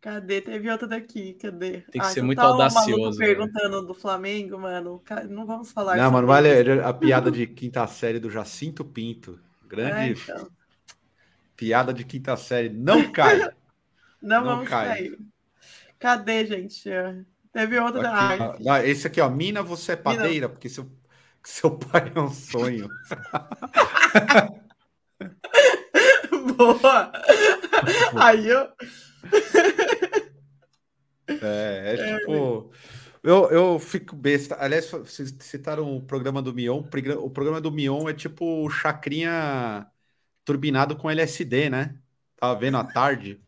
Cadê? Teve outra daqui, cadê? Tem que ser só muito tá audacioso, né? perguntando do Flamengo, mano. Não vamos falar Não, mano, vale isso. a piada de quinta série do Jacinto Pinto. É, Grande então. piada de quinta série. Não cai. Não, Não vamos cai. cair. Cadê, gente? Teve outra. Aqui, Ai, ó. Ah, esse aqui, ó. Mina, você é padeira, porque seu, seu pai é um sonho. boa! Aí eu. É, é tipo. Eu, eu fico besta. Aliás, vocês citaram o programa do Mion. O progra- O programa do Mion é tipo chacrinha turbinado com LSD, né? Tava vendo à tarde.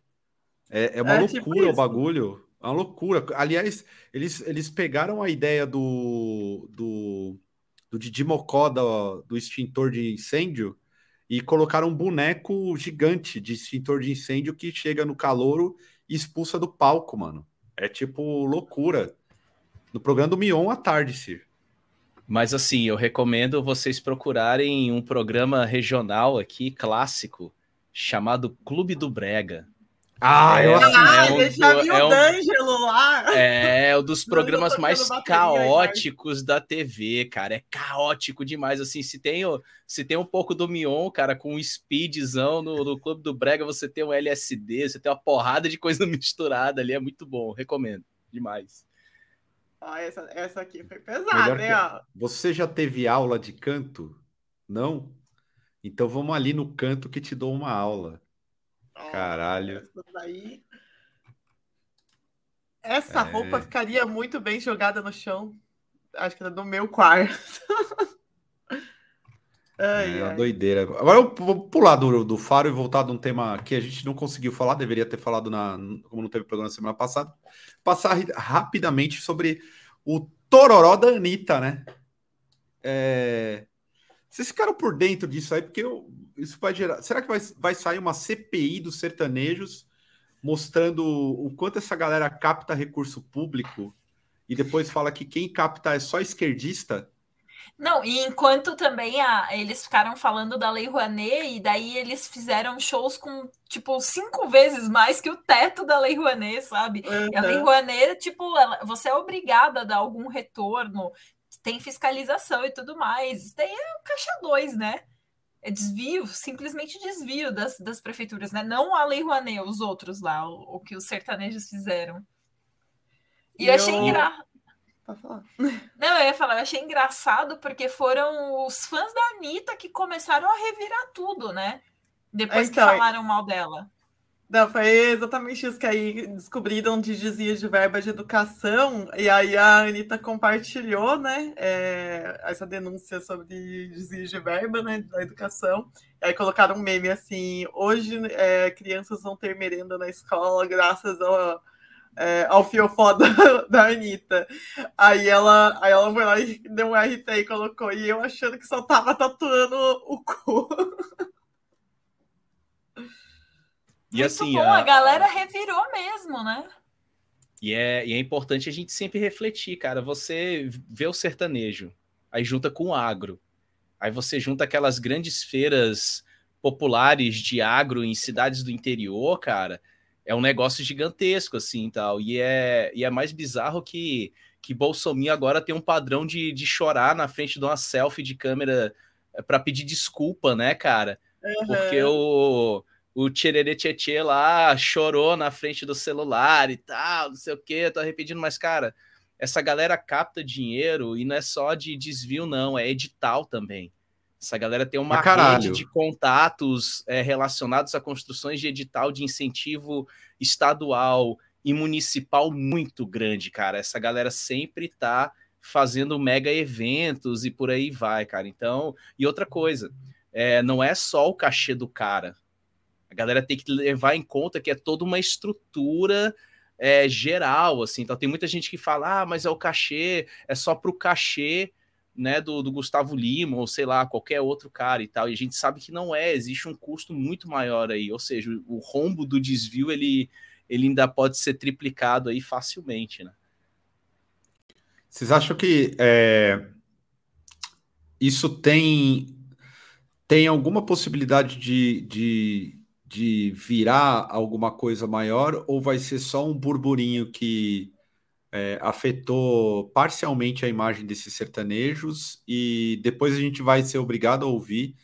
É, é uma É loucura tipo o bagulho. Uma loucura. Aliás, eles, eles pegaram a ideia do, do, do Didi Mocó do, do extintor de incêndio e colocaram um boneco gigante de extintor de incêndio que chega no calouro e expulsa do palco, mano. É tipo loucura. No programa do Mion à tarde, Sir. Mas assim, eu recomendo vocês procurarem um programa regional aqui, clássico, chamado Clube do Brega. Ah, eu assisti. Ah, É um já do- é o D'Angelo lá. É um dos programas mais caóticos da TV, cara. É caótico demais. Assim, se tem, se tem um pouco do Mion, cara, com um speedzão no, no Clube do Brega, você tem um LSD, você tem uma porrada de coisa misturada ali. É muito bom, recomendo. Demais. Ó, essa, essa aqui foi pesada, hein, ó. Você já teve aula de canto? Não? Então vamos ali no canto que te dou uma aula. Caralho. Essa daí. Essa É. roupa ficaria muito bem jogada no chão. Acho que era do meu quarto. ai, É uma ai. doideira. Agora eu vou pular do, do Faro e voltar de um tema que a gente não conseguiu falar, deveria ter falado na, como não teve programa semana passada. Passar rapidamente sobre o Tororó da Anitta, né? É, Vocês ficaram por dentro disso aí, porque eu- isso vai gerar. Será que vai, vai sair uma CPI dos sertanejos mostrando o quanto essa galera capta recurso público e depois fala que quem capta é só esquerdista? Não, e enquanto também a, eles ficaram falando da Lei Rouanet, e daí eles fizeram shows com, tipo, cinco vezes mais que o teto da Lei Rouanet, sabe? E a Lei Uhum. Rouanet, tipo, ela- você é obrigada a dar algum retorno, tem fiscalização e tudo mais. Isso daí é o caixa 2, né? É desvio, simplesmente desvio das, das prefeituras, né? Não a Lei Rouanet, os outros lá, o, o que os sertanejos fizeram. E eu achei eu- engraçado. Não, eu ia falar, eu achei engraçado porque foram os fãs da Anitta que começaram a revirar tudo, né? Depois Então, que falaram mal dela. Não, foi exatamente isso que aí descobriram de desvio de verba de educação, e aí a Anitta compartilhou, né, é, essa denúncia sobre desvio de verba, né, da educação, e aí colocaram um meme assim, hoje é, crianças vão ter merenda na escola graças ao, é, ao fiofó da, da Anitta. Aí ela, aí ela foi lá e deu um RT e colocou, e eu achando que só tava tatuando o cu. E Muito assim, bom, a- a galera revirou mesmo, né? E é, e é importante a gente sempre refletir, cara. Você vê o sertanejo, aí junta com o agro. Aí você junta aquelas grandes feiras populares de agro em cidades do interior, cara. É um negócio gigantesco, assim, tal. E é, e é mais bizarro que, que Bolsonaro agora tem um padrão de, de chorar na frente de uma selfie de câmera é, para pedir desculpa, né, cara? Uhum. Porque o o Tcherere Tchetchê lá chorou na frente do celular e tal, não sei o que, tô repetindo, mas, cara, essa galera capta dinheiro e não é só de desvio, não, é edital também. Essa galera tem uma rede de contatos é, relacionados a construções de edital de incentivo estadual e municipal muito grande, cara. Essa galera sempre tá fazendo mega eventos e por aí vai, cara. Então, e outra coisa, é, não é só o cachê do cara, a galera tem que levar em conta que é toda uma estrutura é, geral, assim. Então tem muita gente que fala, ah, mas é o cachê, é só para o cachê né, do, do, Gustavo Lima, ou sei lá, qualquer outro cara e tal. E a gente sabe que não é, existe um custo muito maior aí. Ou seja, o rombo do desvio ele, ele ainda pode ser triplicado aí facilmente, né? Vocês acham que é, isso tem, tem alguma possibilidade de, de de virar alguma coisa maior ou vai ser só um burburinho que é, afetou parcialmente a imagem desses sertanejos e depois a gente vai ser obrigado a ouvir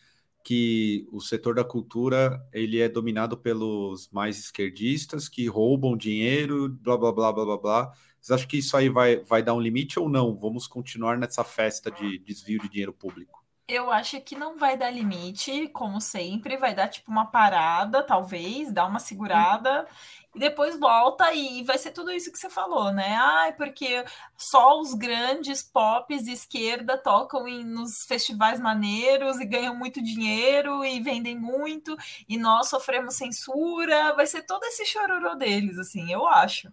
que o setor da cultura ele é dominado pelos mais esquerdistas que roubam dinheiro, blá blá blá blá blá blá. Vocês acham que isso aí vai, vai dar um limite ou não? Vamos continuar nessa festa de desvio de dinheiro público? Eu acho que não vai dar limite, como sempre, vai dar tipo uma parada, talvez, dar uma segurada e depois volta e vai ser tudo isso que você falou, né? Ah, porque só os grandes pops de esquerda tocam em, nos festivais maneiros e ganham muito dinheiro e vendem muito e nós sofremos censura, vai ser todo esse chororô deles, assim, eu acho.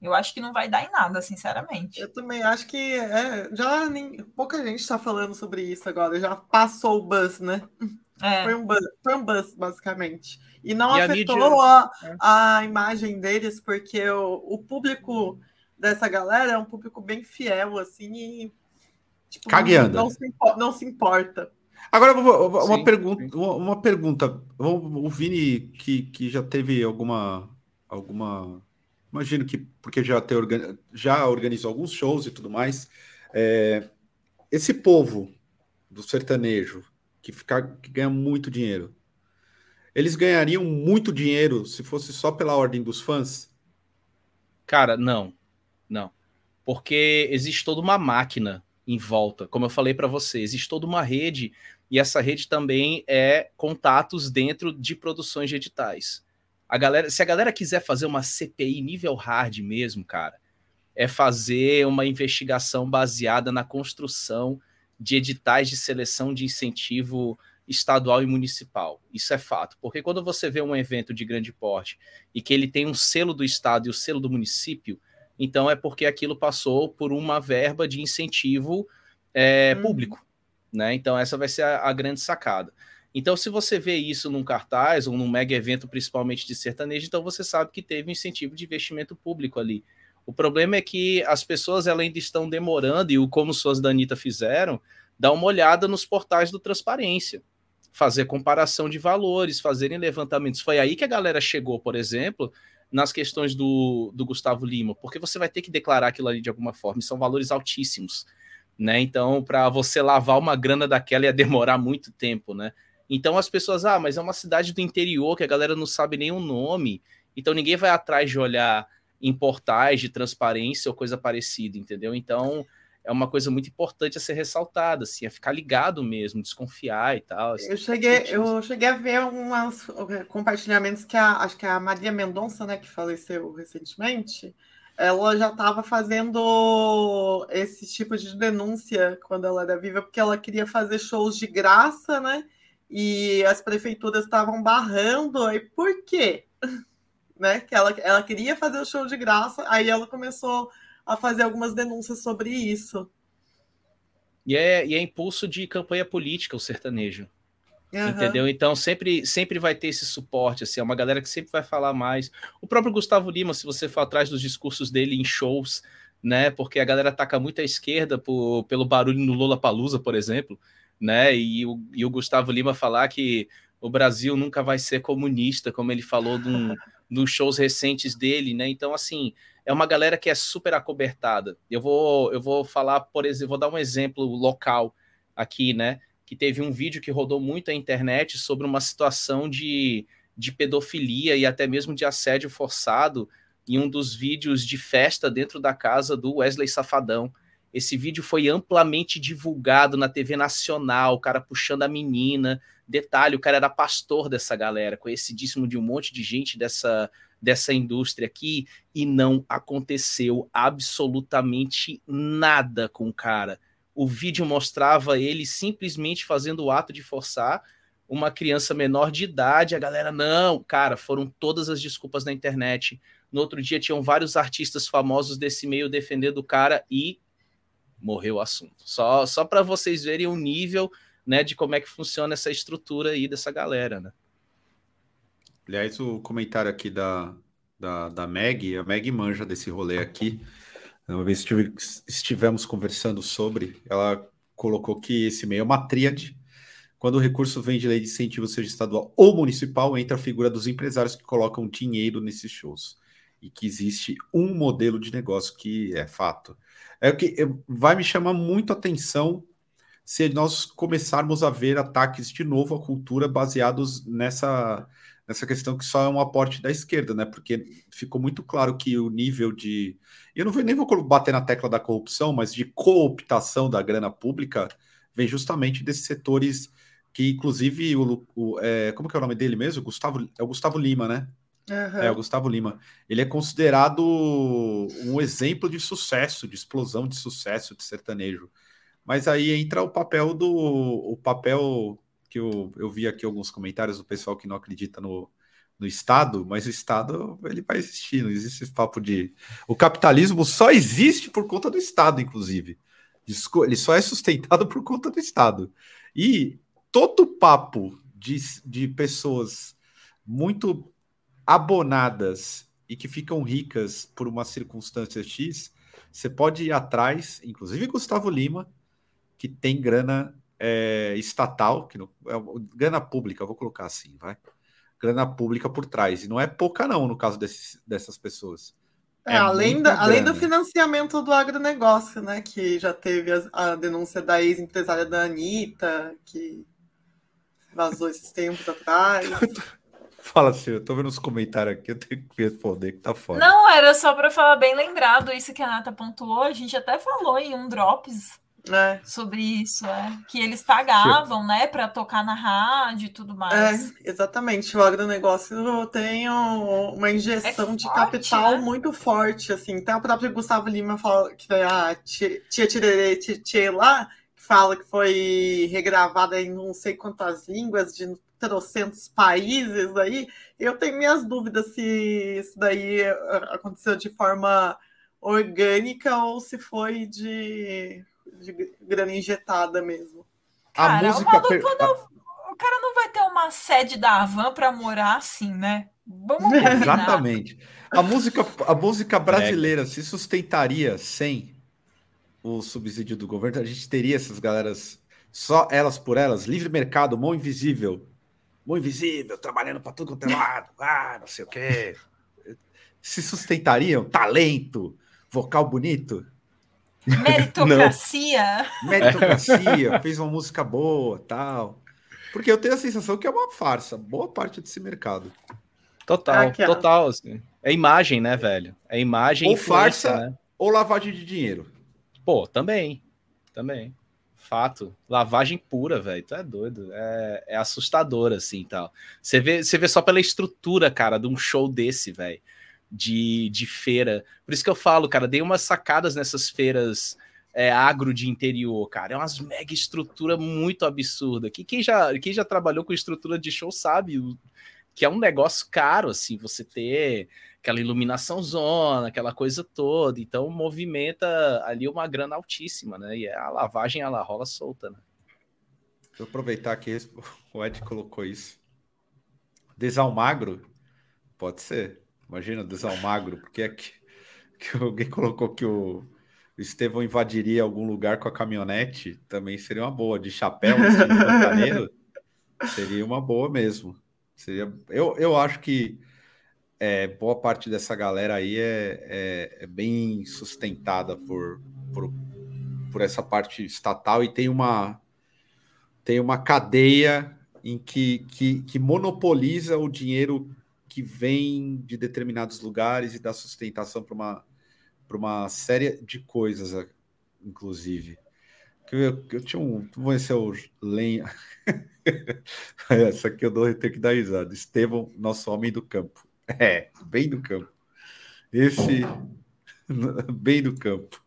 Eu acho que não vai dar em nada, sinceramente. Eu também acho que é, já nem, pouca gente está falando sobre isso agora. Já passou o buzz, né? É. Foi, um buzz, foi um buzz, basicamente. E não e afetou a, mídia... a, a, imagem deles, porque o, o, público dessa galera é um público bem fiel, assim, e tipo, Cagueando. Não, se, não se importa. Agora, uma, sim, pergunta, sim. Uma, uma, pergunta. O Vini, que, que já teve alguma, alguma imagino que porque já, ter, já organizou alguns shows e tudo mais. É, esse povo do sertanejo que, fica, que ganha muito dinheiro, eles ganhariam muito dinheiro se fosse só pela ordem dos fãs? Cara, não, não, porque existe toda uma máquina em volta, como eu falei para você, existe toda uma rede e essa rede também é contatos dentro de produções de editais. A galera, se a galera quiser fazer uma CPI nível hard mesmo, cara, é fazer uma investigação baseada na construção de editais de seleção de incentivo estadual e municipal. Isso é fato, porque quando você vê um evento de grande porte e que ele tem um selo do estado e o selo do município, então é porque aquilo passou por uma verba de incentivo é, hum. público, né? Então essa vai ser a, a grande sacada. Então, se você vê isso num cartaz ou num mega evento, principalmente de sertanejo, então você sabe que teve um incentivo de investimento público ali. O problema é que as pessoas ainda estão demorando, e o como suas da Anitta fizeram, dá uma olhada nos portais do Transparência, fazer comparação de valores, fazerem levantamentos. Foi aí que a galera chegou, por exemplo, nas questões do, do Gustavo Lima, porque você vai ter que declarar aquilo ali de alguma forma, são valores altíssimos. Né? Então, para você lavar uma grana daquela ia demorar muito tempo, né? Então as pessoas, ah, mas é uma cidade do interior que a galera não sabe nem o nome. Então ninguém vai atrás de olhar em portais de transparência ou coisa parecida, entendeu? Então é uma coisa muito importante a ser ressaltada, assim, a ficar ligado mesmo, desconfiar e tal. Eu cheguei, eu cheguei a ver alguns compartilhamentos que a, acho que a Maria Mendonça, né, que faleceu recentemente, ela já estava fazendo esse tipo de denúncia quando ela era viva, porque ela queria fazer shows de graça, né? E as prefeituras estavam barrando. E por quê? né? Que ela, ela queria fazer o show de graça, aí ela começou a fazer algumas denúncias sobre isso. E é, e é impulso de campanha política o sertanejo. Uhum. Entendeu? Então sempre, sempre vai ter esse suporte, assim, é uma galera que sempre vai falar mais. O próprio Gustavo Lima, se você for atrás dos discursos dele em shows, né? Porque a galera ataca muito à esquerda por, pelo barulho no Lola Palusa, por exemplo, né? E o, e o Gustavo Lima falar que o Brasil nunca vai ser comunista, como ele falou num, nos shows recentes dele, né? Então, assim, é uma galera que é super acobertada. Eu vou, eu vou falar, por exemplo, vou dar um exemplo local aqui, né? que teve um vídeo que rodou muito na internet sobre uma situação de, de pedofilia e até mesmo de assédio forçado em um dos vídeos de festa dentro da casa do Wesley Safadão. Esse vídeo foi amplamente divulgado na TV nacional, o cara puxando a menina. Detalhe, o cara era pastor dessa galera, conhecidíssimo de um monte de gente dessa, dessa indústria aqui, e não aconteceu absolutamente nada com o cara o vídeo mostrava ele simplesmente fazendo o ato de forçar uma criança menor de idade. A galera, não, cara, foram todas as desculpas na internet. No outro dia tinham vários artistas famosos desse meio defendendo o cara e morreu o assunto. Só, só para vocês verem o nível né, de como é que funciona essa estrutura aí dessa galera, né? Aliás, o comentário aqui da, da, da Meg, a Meg manja desse rolê aqui. Uma vez estive, estivemos conversando sobre, ela colocou que esse meio é uma tríade. Quando o recurso vem de lei de incentivo, seja estadual ou municipal, entra a figura dos empresários que colocam dinheiro nesses shows. E que existe um modelo de negócio que é fato. É o que vai me chamar muito atenção se nós começarmos a ver ataques de novo à cultura baseados nessa, nessa questão que só é um aporte da esquerda, né? Porque ficou muito claro que o nível de eu não nem vou bater na tecla da corrupção, mas de cooptação da grana pública, vem justamente desses setores que, inclusive, o, o é, como que é o nome dele mesmo? Gustavo, é o Gustavo Lima, né? Uhum. É, o Gustavo Lima. Ele é considerado um exemplo de sucesso, de explosão de sucesso de sertanejo. Mas aí entra o papel do. O papel que eu, eu vi aqui alguns comentários do pessoal que não acredita no, no Estado, mas o Estado ele vai existir, não existe esse papo de. O capitalismo só existe por conta do Estado, inclusive. Ele só é sustentado por conta do Estado. E todo papo de, de pessoas muito abonadas e que ficam ricas por uma circunstância X, você pode ir atrás, inclusive Gustavo Lima, que tem grana é, estatal, que não, é, grana pública, vou colocar assim, vai grana pública por trás. E não é pouca, não, no caso desses, dessas pessoas. É, é além, da, além do financiamento do agronegócio, né? Que já teve a, a denúncia da ex-empresária da Anitta, que vazou esses tempos atrás. Fala, assim, eu tô vendo os comentários aqui, eu tenho que responder que tá foda. Não, era só para falar bem lembrado isso que a Nata pontuou. A gente até falou em um Drops é. sobre isso, é. que eles pagavam, né, para tocar na rádio e tudo mais. É, exatamente. O agronegócio tem uma injeção é de capital né? muito forte, assim. Até o próprio Gustavo Lima fala que a tia Tirerê Tietê lá, que fala que foi regravada em não sei quantas línguas de trocentos países aí. Eu tenho minhas dúvidas se isso daí aconteceu de forma orgânica ou se foi de de grana injetada mesmo. Cara, a música. O, per... o cara não vai ter uma sede da Avan para morar assim, né? Vamos Exatamente. A música, a música brasileira é. se sustentaria sem o subsídio do governo? A gente teria essas galeras só elas por elas, livre mercado, mão invisível. Mão invisível, trabalhando para tudo quanto é lado, ah, não sei o quê. Se sustentariam? Talento, vocal bonito? Meritocracia. Meritocracia, fez uma música boa, tal. Porque eu tenho a sensação que é uma farsa, boa parte desse mercado. Total, é total. Assim. É imagem, né, velho? É imagem Ou farsa né? ou lavagem de dinheiro. Pô, também. Também. Fato. Lavagem pura, velho. Tu é doido. É, é assustador, assim, tal. Você vê, você vê só pela estrutura, cara, de um show desse, velho de, de feira. Por isso que eu falo, cara, dei umas sacadas nessas feiras é, agro de interior, cara. É umas mega estrutura muito absurda. Que quem já, quem já trabalhou com estrutura de show sabe que é um negócio caro, assim, você ter aquela iluminação zona, aquela coisa toda. Então movimenta ali uma grana altíssima, né? E a lavagem ela rola solta, né? eu aproveitar que o Ed colocou isso. Desalmagro? Pode ser. Imagina, desalmagro, porque é que, que alguém colocou que o, o Estevão invadiria algum lugar com a caminhonete, também seria uma boa. De chapéu, assim, seria uma boa mesmo. Seria, eu, eu acho que é, boa parte dessa galera aí é, é, é bem sustentada por, por, por essa parte estatal e tem uma, tem uma cadeia em que, que, que monopoliza o dinheiro que vem de determinados lugares e dá sustentação para uma, uma série de coisas, inclusive. Eu, eu tinha um. Vamos ver se eu lenha. Essa aqui eu dou, tenho que dar risada. Estevão, nosso homem do campo. É, bem do campo. Esse, bem do campo.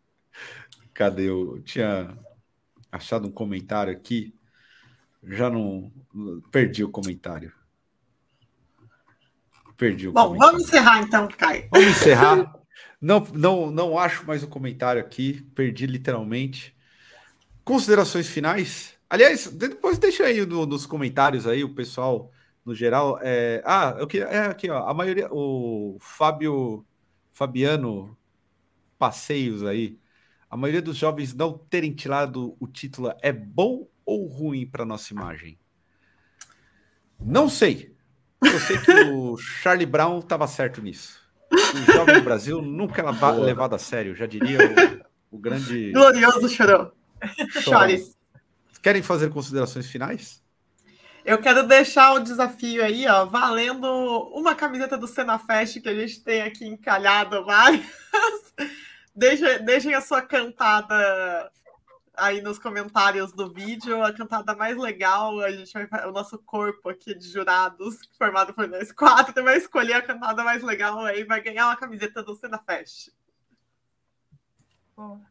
Cadê? Eu tinha achado um comentário aqui já não. Perdi o comentário. Perdi o Bom, comentário. vamos encerrar então, Caio. Vamos encerrar. não, não, não acho mais o comentário aqui. Perdi literalmente. Considerações finais? Aliás, depois deixa aí no, nos comentários aí, o pessoal no geral. É... Ah, eu queria. É aqui, ó. A maioria. O Fábio. Fabiano Passeios aí. A maioria dos jovens não terem tirado o título é bom ou ruim para nossa imagem? Não sei. Eu sei que o Charlie Brown estava certo nisso. O jovem do Brasil nunca é Boa. levado a sério, já diria o, o grande. Glorioso chorão. Chores. Querem fazer considerações finais? Eu quero deixar o desafio aí, ó, valendo uma camiseta do Fest que a gente tem aqui encalhado várias. Deixem, deixem a sua cantada aí nos comentários do vídeo a cantada mais legal. A gente vai o nosso corpo aqui de jurados, formado por nós quatro, vai escolher a cantada mais legal aí, vai ganhar uma camiseta do Cena Fest. Boa.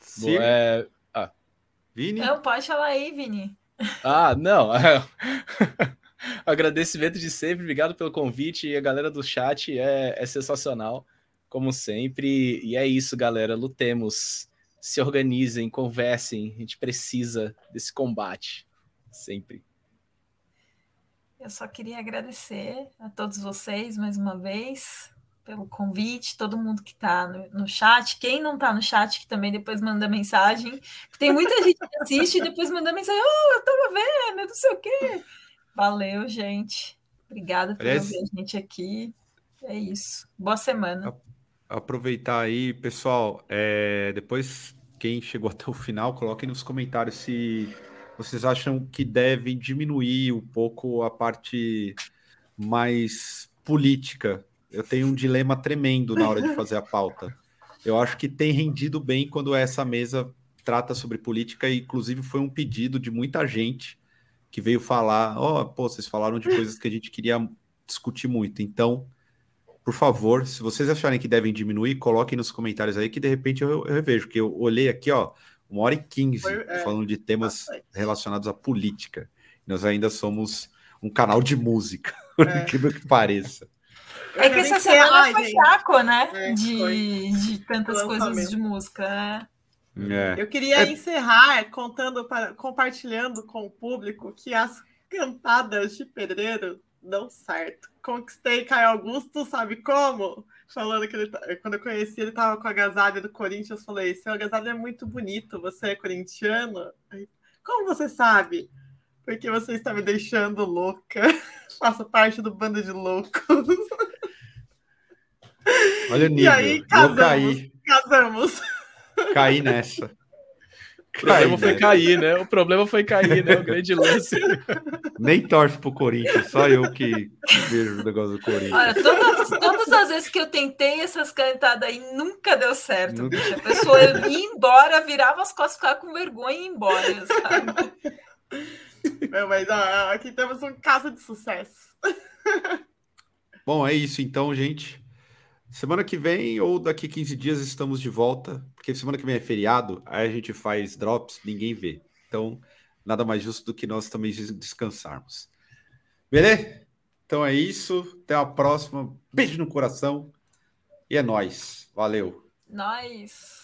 Sim. É... Ah. Vini? Não, pode falar aí, Vini. Ah, não. Agradecimento de sempre, obrigado pelo convite. E a galera do chat é, é sensacional, como sempre. E é isso, galera. Lutemos se organizem, conversem. A gente precisa desse combate sempre. Eu só queria agradecer a todos vocês mais uma vez pelo convite, todo mundo que está no, no, chat, quem não está no chat, que também depois manda mensagem. Tem muita gente que assiste e depois manda mensagem, oh, eu estava vendo, não sei o quê. Valeu, gente. Obrigada por Aliás, ouvir a gente aqui. É isso. Boa semana aproveitar aí, pessoal, é, depois quem chegou até o final, coloquem nos comentários se vocês acham que devem diminuir um pouco a parte mais política. Eu tenho um dilema tremendo na hora de fazer a pauta. Eu acho que tem rendido bem quando essa mesa trata sobre política, e inclusive foi um pedido de muita gente que veio falar: ó, oh, pô, vocês falaram de coisas que a gente queria discutir muito. Então, por favor, se vocês acharem que devem diminuir, coloquem nos comentários aí que de repente eu, eu revejo, porque eu olhei aqui, ó, uma hora e quinze é, falando de temas relacionados à política. Nós ainda somos um canal de música, é. que que pareça. É que essa semana foi fraco, né? É, de, de tantas coisas de música, né? É. Eu queria é. encerrar contando, para, compartilhando com o público que as cantadas de pedreiro dão certo. Conquistei Caio Augusto, sabe como? Falando que ele, tá, quando eu conheci, ele tava com a agasalho do Corinthians. Eu falei: seu agasalho é muito bonito, você é corintiano? Como você sabe? Porque você está me deixando louca. Faço parte do bando de loucos. Olha o nível. E aí, casamos. Casamos. Caí nessa. O problema foi cair, né? O problema foi cair, né? O grande lance. Nem torce pro Corinthians, só eu que, vejo o negócio do Corinthians. Olha, todas, todas, as vezes que eu tentei essas cantadas aí, nunca deu certo, nunca... bicho. A pessoa ia embora, virava as costas, ficava com vergonha e ia embora, sabe? Meu, mas ó, aqui temos um caso de sucesso. Bom, é isso então, gente. Semana que vem ou daqui 15 dias estamos de volta, porque semana que vem é feriado, aí a gente faz drops, ninguém vê. Então, nada mais justo do que nós também descansarmos. Beleza? Então é isso. Até a próxima. Beijo no coração. E é nós. Valeu. Nós.